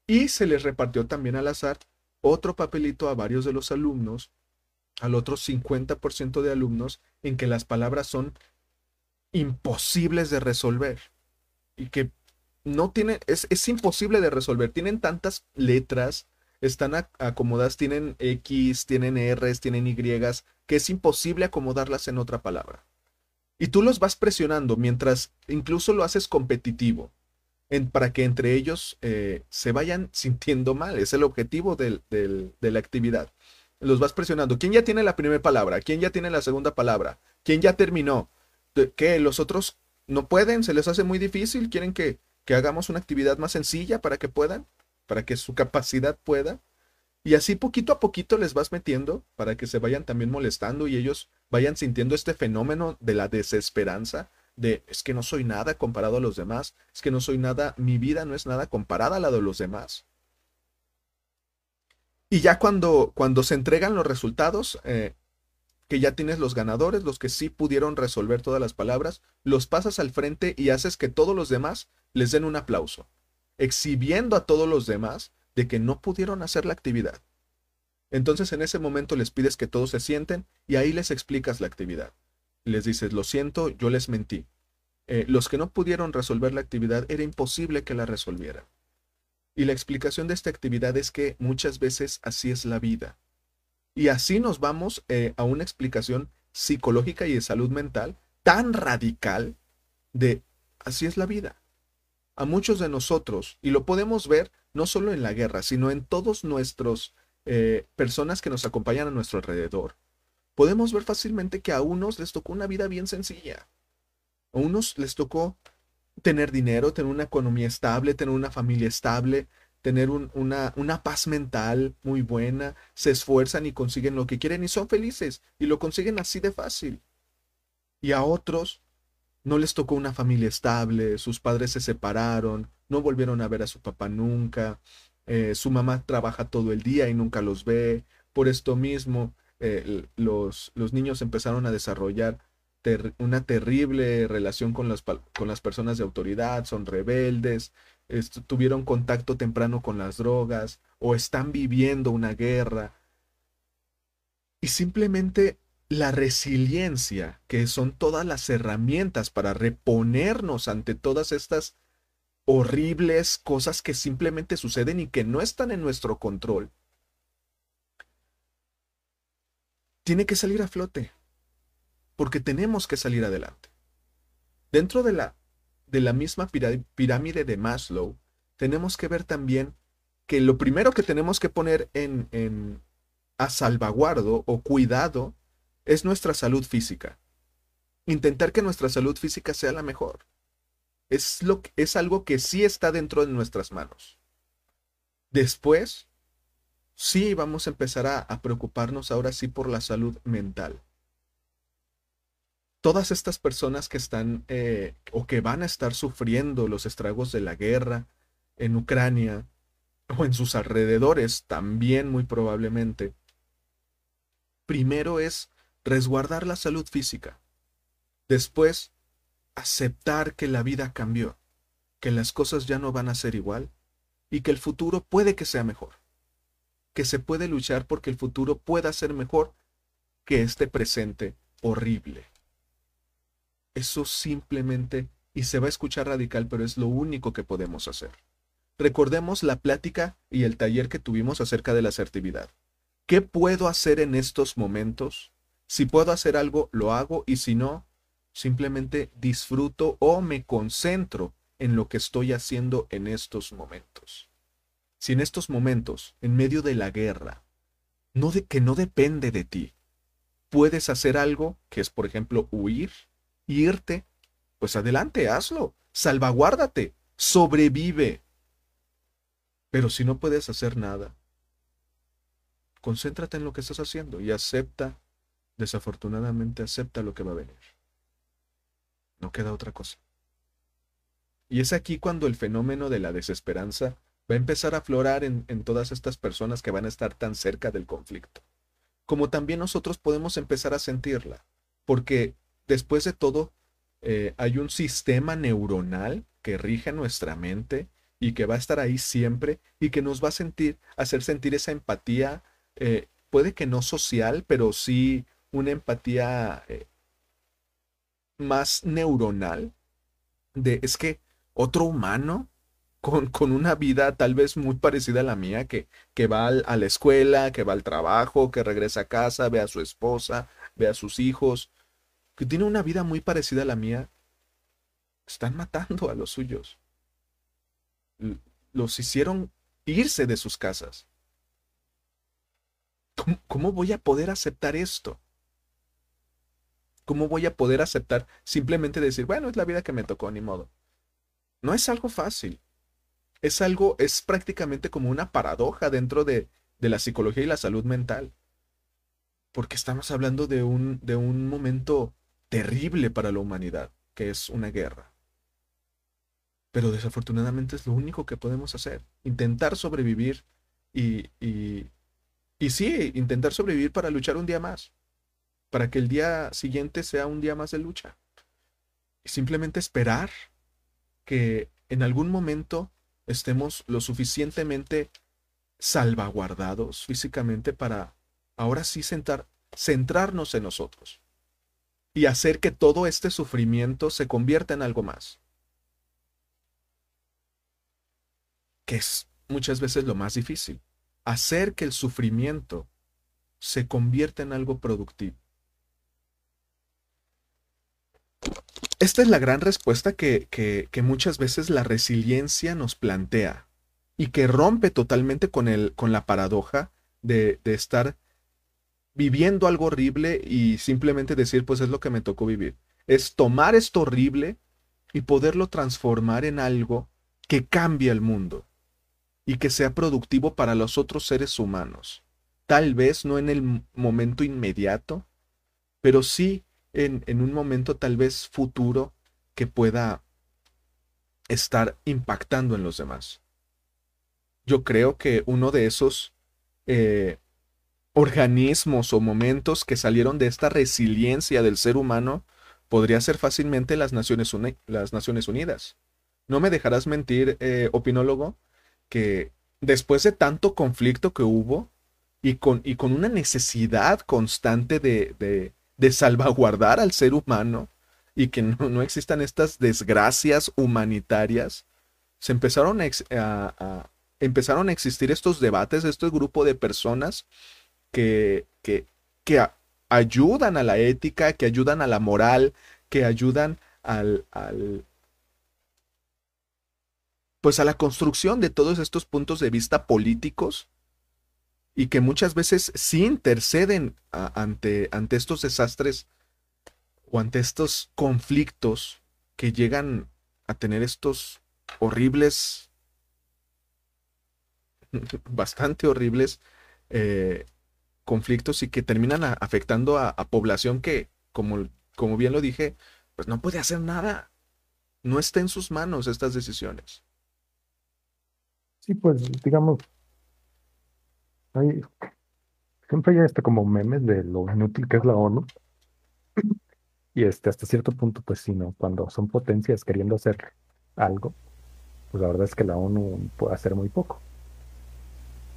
Y se les repartió también al azar otro papelito a varios de los alumnos, al otro 50% de alumnos, en que las palabras son imposibles de resolver y que no tienen, es, es imposible de resolver, tienen tantas letras, están acomodadas, tienen X, tienen R, tienen Y, que es imposible acomodarlas en otra palabra. Y tú los vas presionando mientras incluso lo haces competitivo para que entre ellos eh, se vayan sintiendo mal. Es el objetivo de la actividad. Los vas presionando. ¿Quién ya tiene la primera palabra? ¿Quién ya tiene la segunda palabra? ¿Quién ya terminó? ¿Qué? ¿Los otros no pueden? ¿Se les hace muy difícil? ¿Quieren que, que hagamos una actividad más sencilla para que puedan? ¿Para que su capacidad pueda? Y así poquito a poquito les vas metiendo para que se vayan también molestando y ellos vayan sintiendo este fenómeno de la desesperanza de es que no soy nada comparado a los demás, es que no soy nada, mi vida no es nada comparada a la de los demás. Y ya cuando, cuando se entregan los resultados, eh, que ya tienes los ganadores, los que sí pudieron resolver todas las palabras, los pasas al frente y haces que todos los demás les den un aplauso, exhibiendo a todos los demás de que no pudieron hacer la actividad. Entonces en ese momento les pides que todos se sienten y ahí les explicas la actividad les dices, lo siento, yo les mentí. Eh, los que no pudieron resolver la actividad era imposible que la resolvieran. Y la explicación de esta actividad es que muchas veces así es la vida. Y así nos vamos eh, a una explicación psicológica y de salud mental tan radical de así es la vida. A muchos de nosotros, y lo podemos ver no solo en la guerra, sino en todos nuestros eh, personas que nos acompañan a nuestro alrededor, podemos ver fácilmente que a unos les tocó una vida bien sencilla. A unos les tocó tener dinero, tener una economía estable, tener una familia estable, tener una, paz mental muy buena, se esfuerzan y consiguen lo que quieren y son felices y lo consiguen así de fácil. Y a otros no les tocó una familia estable, sus padres se separaron, no volvieron a ver a su papá nunca, eh, su mamá trabaja todo el día y nunca los ve, por esto mismo eh, los, los, niños empezaron a desarrollar una terrible relación con las, con las personas de autoridad, son rebeldes, tuvieron contacto temprano con las drogas o están viviendo una guerra. Y simplemente la resiliencia, que son todas las herramientas para reponernos ante todas estas horribles cosas que simplemente suceden y que no están en nuestro control tiene que salir a flote, porque tenemos que salir adelante. Dentro de la, de la misma pirámide de Maslow, tenemos que ver también que lo primero que tenemos que poner en, a salvaguardo o cuidado es nuestra salud física. Intentar que nuestra salud física sea la mejor. Es, lo, es algo que sí está dentro de nuestras manos. Después, sí vamos a empezar a preocuparnos ahora sí por la salud mental todas estas personas que están eh, o que van a estar sufriendo los estragos de la guerra en Ucrania o en sus alrededores también muy probablemente, primero es resguardar la salud física. Después, aceptar que la vida cambió, que las cosas ya no van a ser igual y que el futuro puede que sea mejor. Que se puede luchar porque el futuro pueda ser mejor que este presente horrible. Eso simplemente, y se va a escuchar radical, pero es lo único que podemos hacer. Recordemos la plática y el taller que tuvimos acerca de la asertividad. ¿Qué puedo hacer en estos momentos? Si puedo hacer algo, lo hago y si no, simplemente disfruto o me concentro en lo que estoy haciendo en estos momentos. Si en estos momentos, en medio de la guerra, no de que no depende de ti, puedes hacer algo, que es por ejemplo huir, irte, pues adelante, hazlo, salvaguárdate, sobrevive. Pero si no puedes hacer nada, concéntrate en lo que estás haciendo y acepta, desafortunadamente acepta lo que va a venir. No queda otra cosa. Y es aquí cuando el fenómeno de la desesperanza va a empezar a aflorar en, en, todas estas personas que van a estar tan cerca del conflicto. Como también nosotros podemos empezar a sentirla, porque después de todo, eh, hay un sistema neuronal que rige nuestra mente y que va a estar ahí siempre y que nos va a sentir, hacer sentir esa empatía, eh, puede que no social, pero sí una empatía eh, más neuronal de es que otro humano con, con, una vida tal vez muy parecida a la mía, que, que va a la escuela, que va al trabajo, que regresa a casa, ve a su esposa, ve a sus hijos, que tiene una vida muy parecida a la mía, están matando a los suyos. Los hicieron irse de sus casas. ¿Cómo, voy a poder aceptar esto? ¿Cómo voy a poder aceptar simplemente decir, bueno, es la vida que me tocó, ni modo? No es algo fácil. Es algo, es prácticamente como una paradoja dentro de, de la psicología y la salud mental. Porque estamos hablando de un, de un momento terrible para la humanidad, que es una guerra. Pero desafortunadamente es lo único que podemos hacer, intentar sobrevivir y, y, y sí, intentar sobrevivir para luchar un día más, para que el día siguiente sea un día más de lucha. Y simplemente esperar que en algún momento estemos lo suficientemente salvaguardados físicamente para ahora sí sentar, centrarnos en nosotros y hacer que todo este sufrimiento se convierta en algo más. Que es muchas veces lo más difícil. Hacer que el sufrimiento se convierta en algo productivo. Esta es la gran respuesta que, que, muchas veces la resiliencia nos plantea y que rompe totalmente con, el, con la paradoja de, de estar viviendo algo horrible y simplemente decir, pues es lo que me tocó vivir. Es tomar esto horrible y poderlo transformar en algo que cambie el mundo y que sea productivo para los otros seres humanos. Tal vez no en el momento inmediato, pero sí en, en un momento tal vez futuro que pueda estar impactando en los demás. Yo creo que uno de esos eh, organismos o momentos que salieron de esta resiliencia del ser humano podría ser fácilmente las Naciones, las Naciones Unidas. No me dejarás mentir, eh, opinólogo, que después de tanto conflicto que hubo y con, y con una necesidad constante de, de, salvaguardar al ser humano y que no, existan estas desgracias humanitarias, se empezaron a, empezaron a existir estos debates, este grupo de personas que, que, que ayudan a la ética, que ayudan a la moral, que ayudan al, al, pues a la construcción de todos estos puntos de vista políticos y que muchas veces sí interceden ante, ante estos desastres o ante estos conflictos que llegan a tener estos horribles, bastante horribles eh, conflictos y que terminan afectando a, población que, como, como bien lo dije, pues no puede hacer nada. No está en sus manos estas decisiones. Sí, pues digamos, hay, siempre hay este como memes de lo inútil que es la ONU. Y este, hasta cierto punto, pues sí, ¿no? Cuando son potencias queriendo hacer algo, pues la verdad es que la ONU puede hacer muy poco.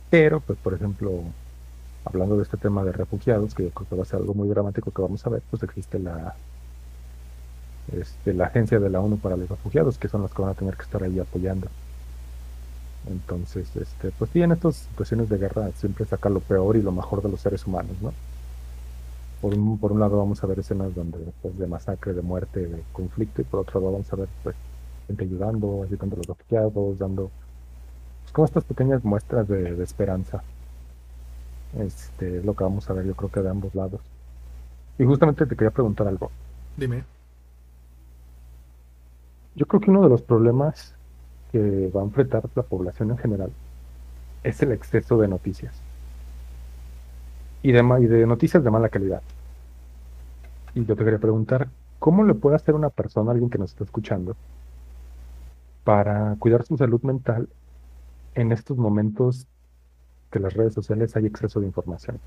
Pero, pues por ejemplo, hablando de este tema de refugiados, que yo creo que va a ser algo muy dramático que vamos a ver, pues existe la, este, la agencia de la ONU para los refugiados, que son los que van a tener que estar ahí apoyando. Entonces, este, pues sí, en estas situaciones de guerra siempre saca lo peor y lo mejor de los seres humanos, ¿no? Por un, por un lado vamos a ver escenas donde, pues, de masacre, de muerte, de conflicto, y por otro lado vamos a ver, pues, gente ayudando, ayudando a los refugiados, dando, pues, como estas pequeñas muestras de, de esperanza. Este, es lo que vamos a ver, yo creo que de ambos lados. Y justamente te quería preguntar algo. Dime. Yo creo que uno de los problemas que va a enfrentar la población en general es el exceso de noticias. Y de, y de noticias de mala calidad. Y yo te quería preguntar, ¿cómo le puede hacer una persona, alguien que nos está escuchando, para cuidar su salud mental en estos momentos que las redes sociales hay exceso de información?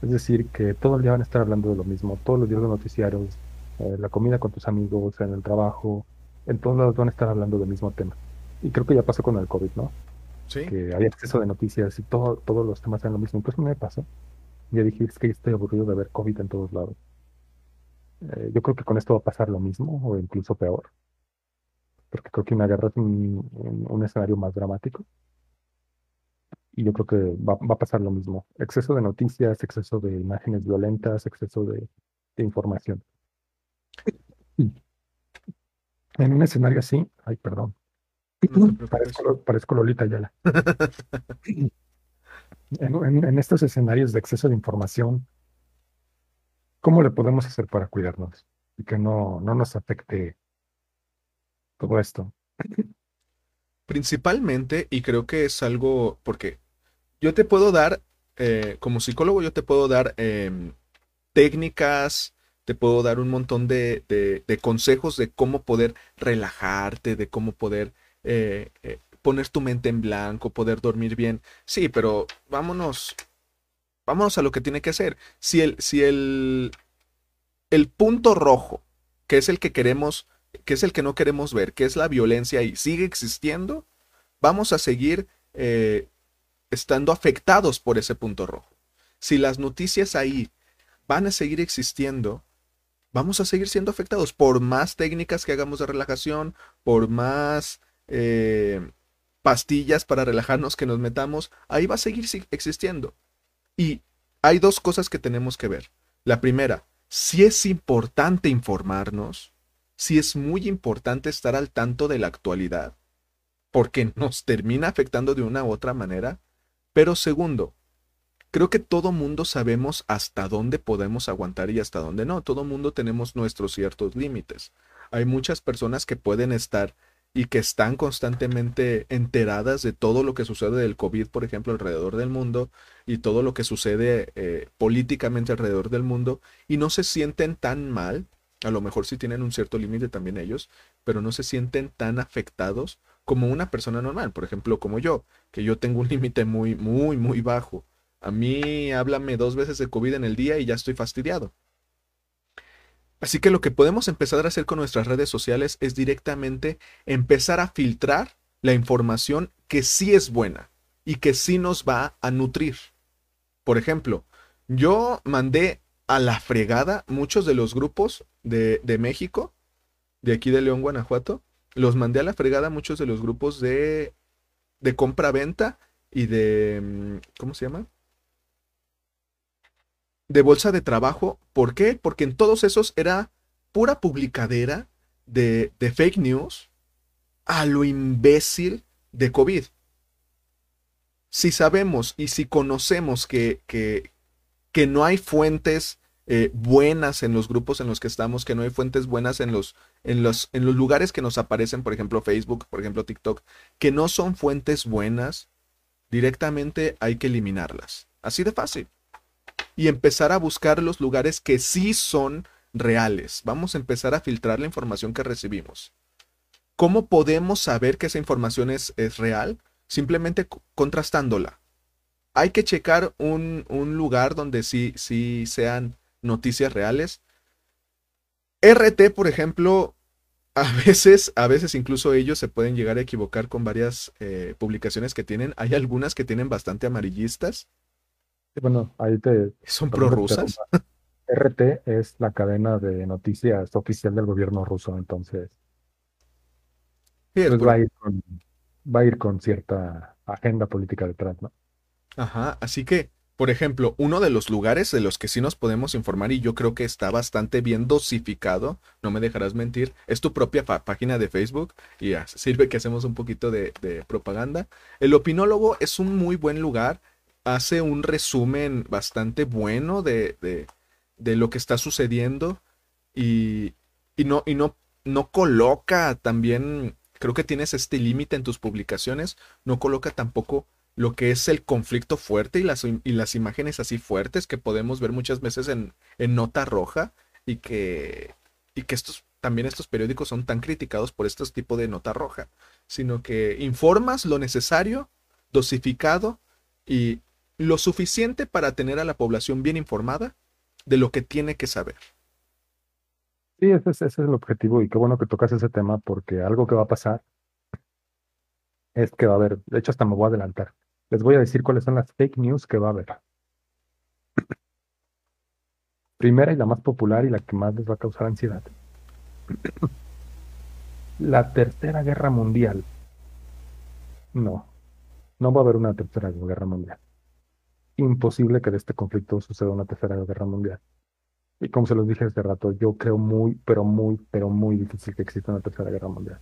Es decir, que todo el día van a estar hablando de lo mismo, todos los días de noticiarios, eh, la comida con tus amigos, en el trabajo, en todos lados van a estar hablando del mismo tema. Y creo que ya pasó con el COVID, ¿no? Sí. Que había exceso de noticias y todo, todos los temas eran lo mismo. Entonces me pasó. Ya dije, es que estoy aburrido de ver COVID en todos lados. Eh, yo creo que con esto va a pasar lo mismo o incluso peor. Porque creo que una guerra es un, escenario más dramático. Y yo creo que va, va, a pasar lo mismo. Exceso de noticias, exceso de imágenes violentas, exceso de, de información. En un escenario así, ay, perdón, parezco, Lolita Yala. en, estos escenarios de exceso de información, ¿cómo le podemos hacer para cuidarnos y que no, no nos afecte todo esto? Principalmente, y creo que es algo, porque yo te puedo dar, eh, como psicólogo, yo te puedo dar em, técnicas, te puedo dar un montón de, consejos de cómo poder relajarte, de cómo poder eh, eh, poner tu mente en blanco, poder dormir bien. Sí, pero vámonos, vámonos a lo que tiene que hacer. Si el, si el, el punto rojo, que es el que queremos, que es el que no queremos ver, que es la violencia y sigue existiendo, vamos a seguir estando afectados por ese punto rojo. Si las noticias ahí van a seguir existiendo, vamos a seguir siendo afectados por más técnicas que hagamos de relajación, por más eh, pastillas para relajarnos que nos metamos, ahí va a seguir existiendo. Y hay dos cosas que tenemos que ver. La primera, si es importante informarnos, si es muy importante estar al tanto de la actualidad, porque nos termina afectando de una u otra manera. Pero segundo, creo que todo mundo sabemos hasta dónde podemos aguantar y hasta dónde no. Todo mundo tenemos nuestros ciertos límites. Hay muchas personas que pueden estar y que están constantemente enteradas de todo lo que sucede del COVID, por ejemplo, alrededor del mundo y todo lo que sucede eh, políticamente alrededor del mundo y no se sienten tan mal, a lo mejor sí tienen un cierto límite también ellos, pero no se sienten tan afectados como una persona normal, por ejemplo, como yo, que yo tengo un límite muy, muy, muy bajo. A mí háblame dos veces de COVID en el día y ya estoy fastidiado. Así que lo que podemos empezar a hacer con nuestras redes sociales es directamente empezar a filtrar la información que sí es buena y que sí nos va a nutrir. Por ejemplo, yo mandé a la fregada muchos de los grupos de, México, de aquí de León, Guanajuato, los mandé a la fregada muchos de los grupos de, de compra-venta y de... Mm, ¿Cómo se llama? de bolsa de trabajo. ¿Por qué? Porque en todos esos era pura publicadera de, fake news a lo imbécil de COVID. Si sabemos y si conocemos que, que, que no hay fuentes eh, buenas en los grupos en los que estamos, que no hay fuentes buenas en los, en, los, en los lugares que nos aparecen, por ejemplo Facebook, por ejemplo TikTok, que no son fuentes buenas, directamente hay que eliminarlas. Así de fácil. Y empezar a buscar los lugares que sí son reales. Vamos a empezar a filtrar la información que recibimos. ¿Cómo podemos saber que esa información es, es real? Simplemente contrastándola. Hay que checar un, un lugar donde sí, sí sean noticias reales. RT, por ejemplo, a veces, a veces incluso ellos se pueden llegar a equivocar con varias eh, publicaciones que tienen. Hay algunas que tienen bastante amarillistas. Bueno, ahí te... ¿Son prorrusas? RT es la cadena de noticias oficial del gobierno ruso, entonces pues va, a ir con, va a ir con cierta agenda política detrás, ¿no? Ajá, así que por ejemplo, uno de los lugares de los que sí nos podemos informar y yo creo que está bastante bien dosificado, no me dejarás mentir, es tu propia página de Facebook y ya, sirve que hacemos un poquito de, propaganda. El opinólogo es un muy buen lugar, hace un resumen bastante bueno de, de, lo que está sucediendo y, y, no, y no, no coloca también, creo que tienes este límite en tus publicaciones, no coloca tampoco lo que es el conflicto fuerte y las, y las imágenes así fuertes que podemos ver muchas veces en, nota roja y que, y que estos, también estos periódicos son tan criticados por este tipo de nota roja, sino que informas lo necesario, dosificado y lo suficiente para tener a la población bien informada de lo que tiene que saber. Sí, ese es, ese es el objetivo y qué bueno que tocas ese tema porque algo que va a pasar es que va a haber, de hecho hasta me voy a adelantar, les voy a decir cuáles son las fake news que va a haber. Primera y la más popular y la que más les va a causar ansiedad. La tercera guerra mundial. No, no va a haber una tercera guerra mundial. Imposible que de este conflicto suceda una tercera guerra mundial. Y como se los dije hace rato, yo creo muy, pero muy, pero muy difícil que exista una tercera guerra mundial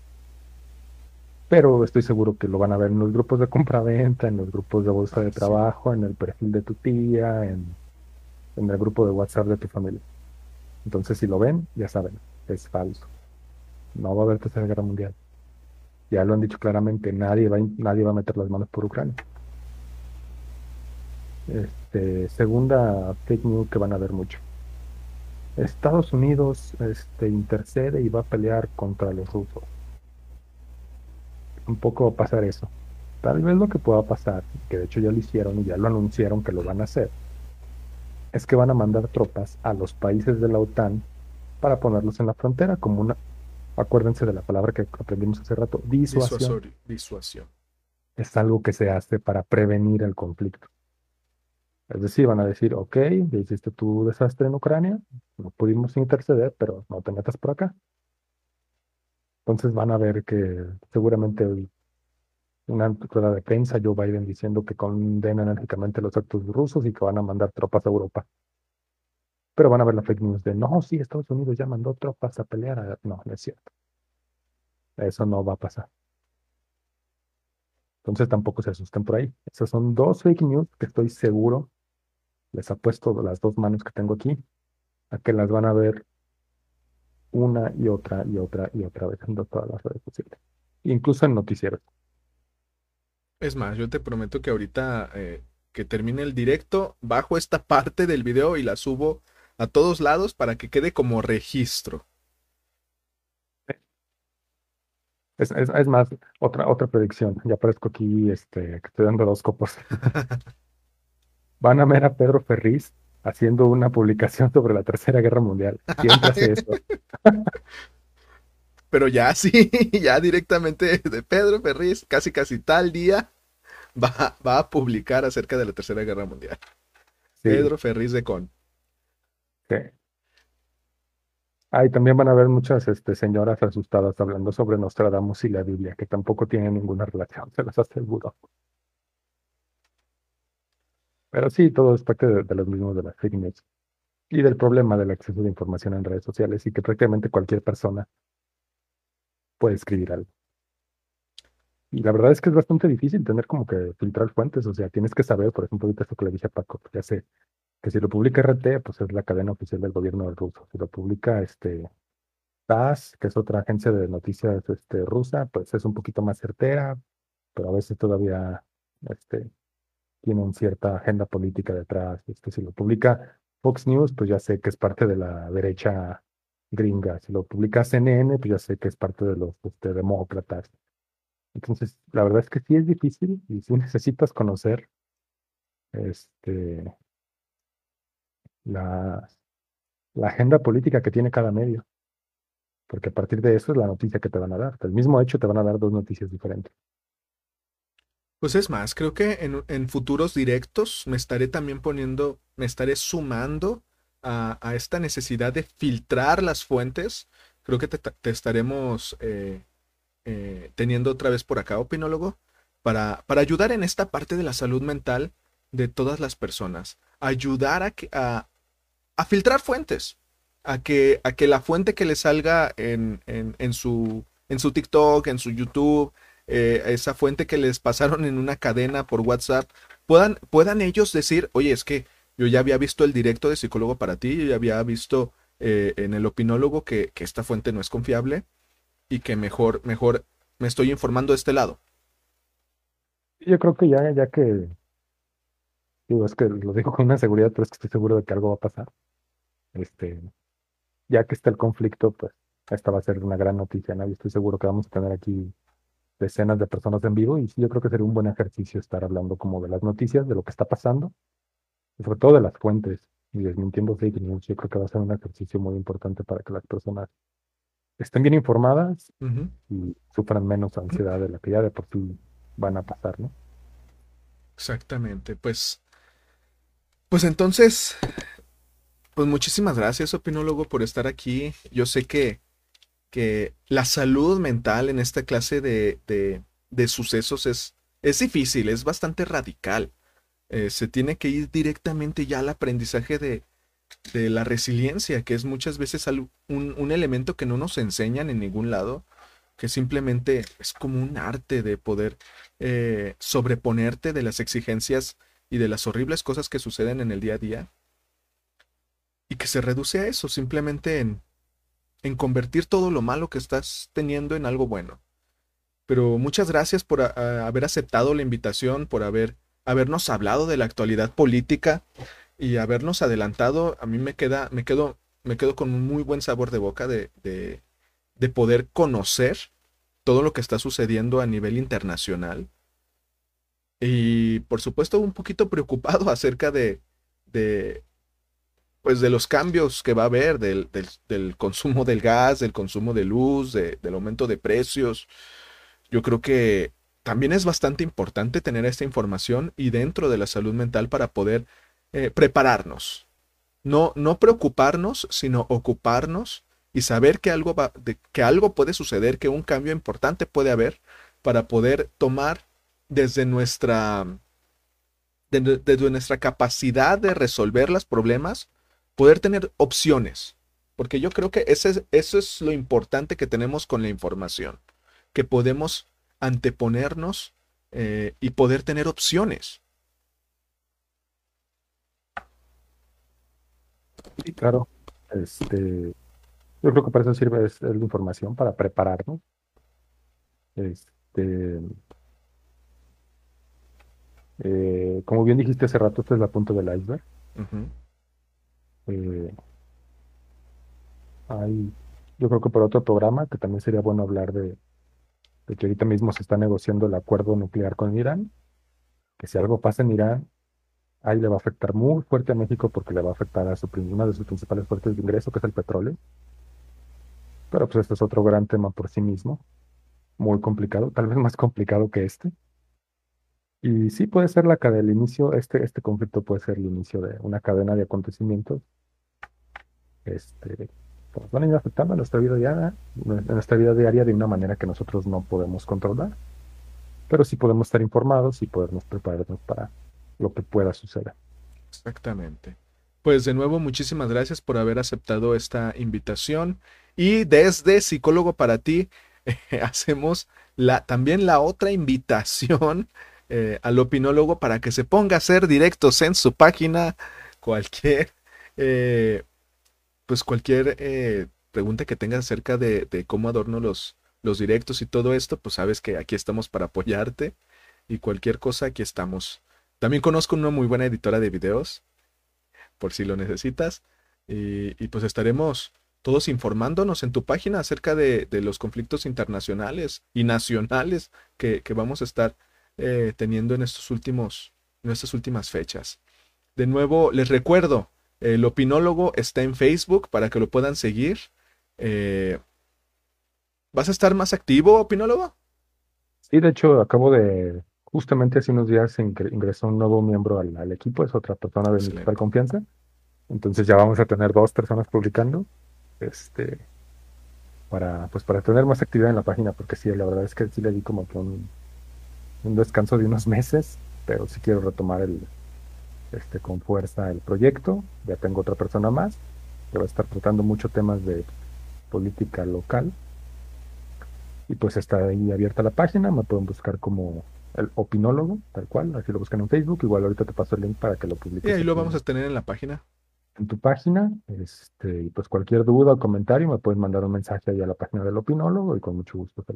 pero estoy seguro que lo van a ver en los grupos de compra-venta, en los grupos de bolsa de trabajo, en el perfil de tu tía, en, el grupo de WhatsApp de tu familia. Entonces, si lo ven, ya saben, es falso. No va a haber tercera guerra mundial. Ya lo han dicho claramente, nadie va, nadie va a meter las manos por Ucrania. Este, segunda fake news que van a ver mucho. Estados Unidos este, intercede y va a pelear contra los rusos un poco pasar eso. Tal vez lo que pueda pasar, que de hecho ya lo hicieron y ya lo anunciaron que lo van a hacer, es que van a mandar tropas a los países de la OTAN para ponerlos en la frontera como una, acuérdense de la palabra que aprendimos hace rato, disuasión. disuasión. Es algo que se hace para prevenir el conflicto. Es decir, van a decir, ok, hiciste tu desastre en Ucrania, no pudimos interceder, pero no te metas por acá. Entonces van a ver que seguramente una rueda de prensa, Joe Biden diciendo que condena enérgicamente los actos rusos y que van a mandar tropas a Europa. Pero van a ver la fake news de, no, sí, Estados Unidos ya mandó tropas a pelear. No, no es cierto. Eso no va a pasar. Entonces tampoco se asusten por ahí. Esas son dos fake news que estoy seguro, les apuesto las dos manos que tengo aquí, a que las van a ver una y otra y otra y otra vez en todas las redes sociales, incluso en noticieros. Es más, yo te prometo que ahorita eh, que termine el directo, bajo esta parte del video y la subo a todos lados para que quede como registro. Es, es, más, otra, otra predicción. Ya aparezco aquí, este, que estoy dando dos copos. Van a ver a Pedro Ferriz haciendo una publicación sobre la Tercera Guerra Mundial. Siempre hace eso. Pero ya sí, ya directamente de Pedro Ferriz, casi casi tal día, va, va a publicar acerca de la Tercera Guerra Mundial. Pedro Ferriz de Con. Sí. Ahí también van a ver muchas este, señoras asustadas hablando sobre Nostradamus y la Biblia, que tampoco tienen ninguna relación, se las aseguro. Pero sí, todo es parte de, los mismos de las fake news y del problema del acceso de información en redes sociales y que prácticamente cualquier persona puede escribir algo. Y la verdad es que es bastante difícil tener como que filtrar fuentes, o sea, tienes que saber, por ejemplo, ahorita esto que le dije a Paco, pues ya sé que si lo publica RT, pues es la cadena oficial del gobierno ruso. Si lo publica este TAS, que es otra agencia de noticias este, rusa, pues es un poquito más certera, pero a veces todavía este, tienen cierta agenda política detrás. Este, si lo publica Fox News, pues ya sé que es parte de la derecha gringa. Si lo publica CNN, pues ya sé que es parte de los este, demócratas. Entonces, la verdad es que sí es difícil y sí necesitas conocer este, la, la agenda política que tiene cada medio. Porque a partir de eso es la noticia que te van a dar. Del mismo hecho te van a dar dos noticias diferentes. Pues es más, creo que en, en futuros directos me estaré también poniendo, me estaré sumando a, a esta necesidad de filtrar las fuentes. Creo que te, estaremos eh, eh, teniendo otra vez por acá, opinólogo, para, para ayudar en esta parte de la salud mental de todas las personas. Ayudar a, que, a, a filtrar fuentes. A que, a que la fuente que le salga en, en, en, su, en su TikTok, en su YouTube, eh, esa fuente que les pasaron en una cadena por WhatsApp, puedan, puedan ellos decir, oye, es que yo ya había visto el directo de psicólogo para ti, yo ya había visto eh, en el opinólogo que, que, esta fuente no es confiable y que mejor, mejor me estoy informando de este lado. Yo creo que ya, ya que, digo, es que lo digo con una seguridad, pero es que estoy seguro de que algo va a pasar. Este, ya que está el conflicto, pues esta va a ser una gran noticia, ¿no? Y estoy seguro que vamos a tener aquí decenas de personas en vivo y sí, yo creo que sería un buen ejercicio estar hablando como de las noticias, de lo que está pasando, y sobre todo de las fuentes y desmintiendo fake news. Yo creo que va a ser un ejercicio muy importante para que las personas estén bien informadas uh -huh. y sufran menos ansiedad de la que ya de por sí van a pasar, ¿no? Exactamente, pues, pues entonces, pues muchísimas gracias, opinólogo, por estar aquí. Yo sé que que la salud mental en esta clase de, de, sucesos es, es difícil, es bastante radical. Eh, se tiene que ir directamente ya al aprendizaje de, de la resiliencia, que es muchas veces un, un, elemento que no nos enseñan en ningún lado, que simplemente es como un arte de poder eh, sobreponerte de las exigencias y de las horribles cosas que suceden en el día a día. Y que se reduce a eso, simplemente en en convertir todo lo malo que estás teniendo en algo bueno. Pero muchas gracias por a, a haber aceptado la invitación, por haber, habernos hablado de la actualidad política y habernos adelantado. A mí me queda, me quedo, me quedo con un muy buen sabor de boca de, de, de poder conocer todo lo que está sucediendo a nivel internacional. Y por supuesto un poquito preocupado acerca de, de pues de los cambios que va a haber, del, del, consumo del gas, del consumo de luz, de, del aumento de precios. Yo creo que también es bastante importante tener esta información y dentro de la salud mental para poder eh, prepararnos. No, no preocuparnos, sino ocuparnos y saber que algo, va, que algo puede suceder, que un cambio importante puede haber para poder tomar desde nuestra, desde nuestra capacidad de resolver los problemas, poder tener opciones, porque yo creo que ese, eso es lo importante que tenemos con la información, que podemos anteponernos eh, y poder tener opciones. Sí, claro. Este, yo creo que para eso sirve es, es la información, para prepararnos. Este, eh, como bien dijiste hace rato, esta es la punta del iceberg. Uh -huh. Eh, hay, yo creo que por otro programa, que también sería bueno hablar de, que ahorita mismo se está negociando el acuerdo nuclear con Irán, que si algo pasa en Irán, ahí le va a afectar muy fuerte a México porque le va a afectar a su, una de sus principales fuentes de ingreso, que es el petróleo. Pero pues este es otro gran tema por sí mismo, muy complicado, tal vez más complicado que este. Y sí puede ser la cadena, el inicio, este, este conflicto puede ser el inicio de una cadena de acontecimientos este, pues van a ir afectando a nuestra vida diaria, nuestra vida diaria de una manera que nosotros no podemos controlar. Pero sí podemos estar informados y podernos prepararnos para lo que pueda suceder. Exactamente. Pues de nuevo, muchísimas gracias por haber aceptado esta invitación. Y desde Psicólogo para ti, hacemos también la otra invitación eh, al opinólogo para que se ponga a hacer directos en su página cualquier, eh, pues cualquier eh, pregunta que tengas acerca de, cómo adorno los, los directos y todo esto, pues sabes que aquí estamos para apoyarte y cualquier cosa aquí estamos. También conozco una muy buena editora de videos, por si lo necesitas, y, pues estaremos todos informándonos en tu página acerca de, de los conflictos internacionales y nacionales que, que vamos a estar eh, teniendo en estos últimos, en estas últimas fechas. De nuevo, les recuerdo, el opinólogo está en Facebook para que lo puedan seguir. Eh, ¿Vas a estar más activo, opinólogo? Sí, de hecho, acabo de, justamente hace unos días ingresó un nuevo miembro al, al equipo, es otra persona de mi total confianza. Entonces ya vamos a tener dos personas publicando este, para, pues para tener más actividad en la página, porque sí, la verdad es que sí le di como que un, un descanso de unos meses, pero sí quiero retomar el, este, con fuerza el proyecto. Ya tengo otra persona más que va a estar tratando muchos temas de política local. Y pues está ahí abierta la página, me pueden buscar como el opinólogo, tal cual, así lo buscan en Facebook, igual ahorita te paso el link para que lo publiques. Y ahí lo vamos a tener en la página en tu página. Este, y pues cualquier duda o comentario me puedes mandar un mensaje ahí a la página del opinólogo y con mucho gusto te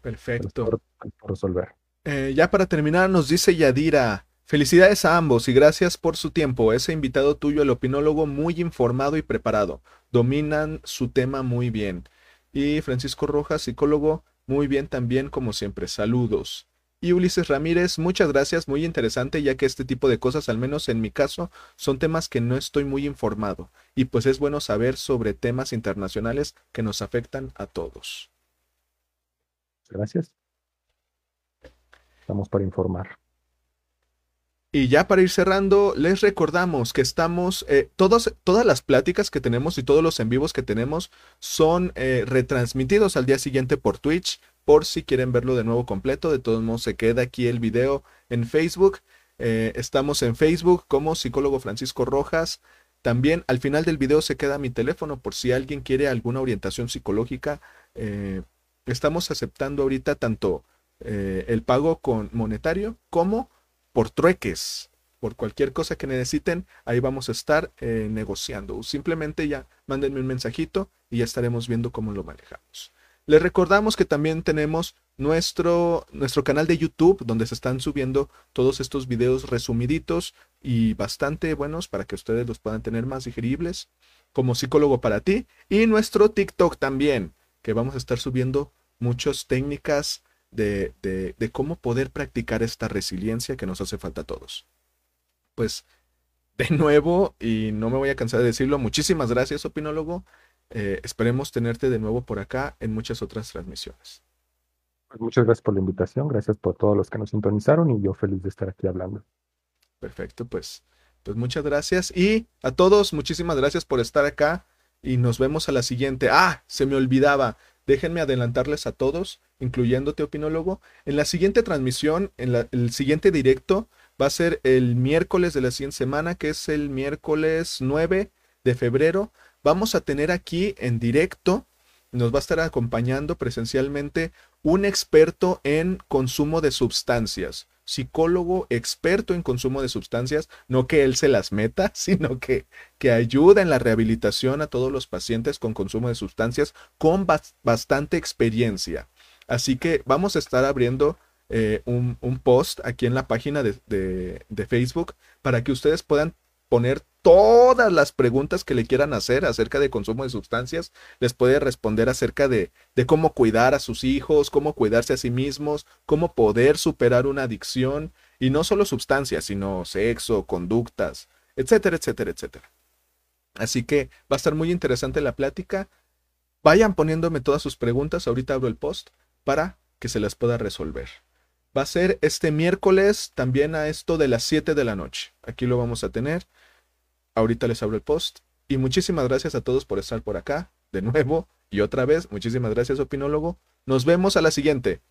Perfecto. Por, por resolver. Eh, ya para terminar, nos dice Yadira. Felicidades a ambos y gracias por su tiempo. Ese invitado tuyo, el opinólogo, muy informado y preparado. Dominan su tema muy bien. Y Francisco Rojas, psicólogo, muy bien también como siempre. Saludos. Y Ulises Ramírez, muchas gracias, muy interesante, ya que este tipo de cosas, al menos en mi caso, son temas que no estoy muy informado. Y pues es bueno saber sobre temas internacionales que nos afectan a todos. Gracias. Estamos para informar. Y ya para ir cerrando, les recordamos que estamos, eh, todas las pláticas que tenemos y todos los en vivos que tenemos son eh, retransmitidos al día siguiente por Twitch, por si quieren verlo de nuevo completo. De todos modos, se queda aquí el video en Facebook. Eh, estamos en Facebook como psicólogo Francisco Rojas. También al final del video se queda mi teléfono por si alguien quiere alguna orientación psicológica. Estamos aceptando ahorita tanto el pago con monetario como por trueques. Por cualquier cosa que necesiten, ahí vamos a estar negociando. Simplemente ya mándenme un mensajito y ya estaremos viendo cómo lo manejamos. Les recordamos que también tenemos nuestro, nuestro canal de YouTube donde se están subiendo todos estos videos resumiditos y bastante buenos para que ustedes los puedan tener más digeribles como psicólogo para ti y nuestro TikTok también que vamos a estar subiendo muchas técnicas de, de, de cómo poder practicar esta resiliencia que nos hace falta a todos. Pues de nuevo, y no me voy a cansar de decirlo, muchísimas gracias, opinólogo. Eh, esperemos tenerte de nuevo por acá en muchas otras transmisiones. Pues muchas gracias por la invitación, gracias por todos los que nos sintonizaron y yo feliz de estar aquí hablando. Perfecto, pues, pues muchas gracias y a todos muchísimas gracias por estar acá y nos vemos a la siguiente. Ah, se me olvidaba, déjenme adelantarles a todos, incluyéndote opinólogo, en la siguiente transmisión, en el siguiente directo, va a ser el miércoles de la siguiente semana, que es el miércoles 9 de febrero. Vamos a tener aquí en directo, nos va a estar acompañando presencialmente un experto en consumo de sustancias, psicólogo experto en consumo de sustancias, no que él se las meta, sino que, que ayuda en la rehabilitación a todos los pacientes con consumo de sustancias con bastante experiencia. Así que vamos a estar abriendo eh, un, un, post aquí en la página de, de, de Facebook para que ustedes puedan poner todas las preguntas que le quieran hacer acerca de consumo de sustancias, les puede responder acerca de, de, cómo cuidar a sus hijos, cómo cuidarse a sí mismos, cómo poder superar una adicción, y no solo sustancias, sino sexo, conductas, etcétera, etcétera, etcétera. Así que va a estar muy interesante la plática. Vayan poniéndome todas sus preguntas, ahorita abro el post para que se las pueda resolver. Va a ser este miércoles también a esto de las 7 de la noche. Aquí lo vamos a tener. Ahorita les abro el post. Y muchísimas gracias a todos por estar por acá. De nuevo y otra vez, muchísimas gracias, opinólogo. Nos vemos a la siguiente.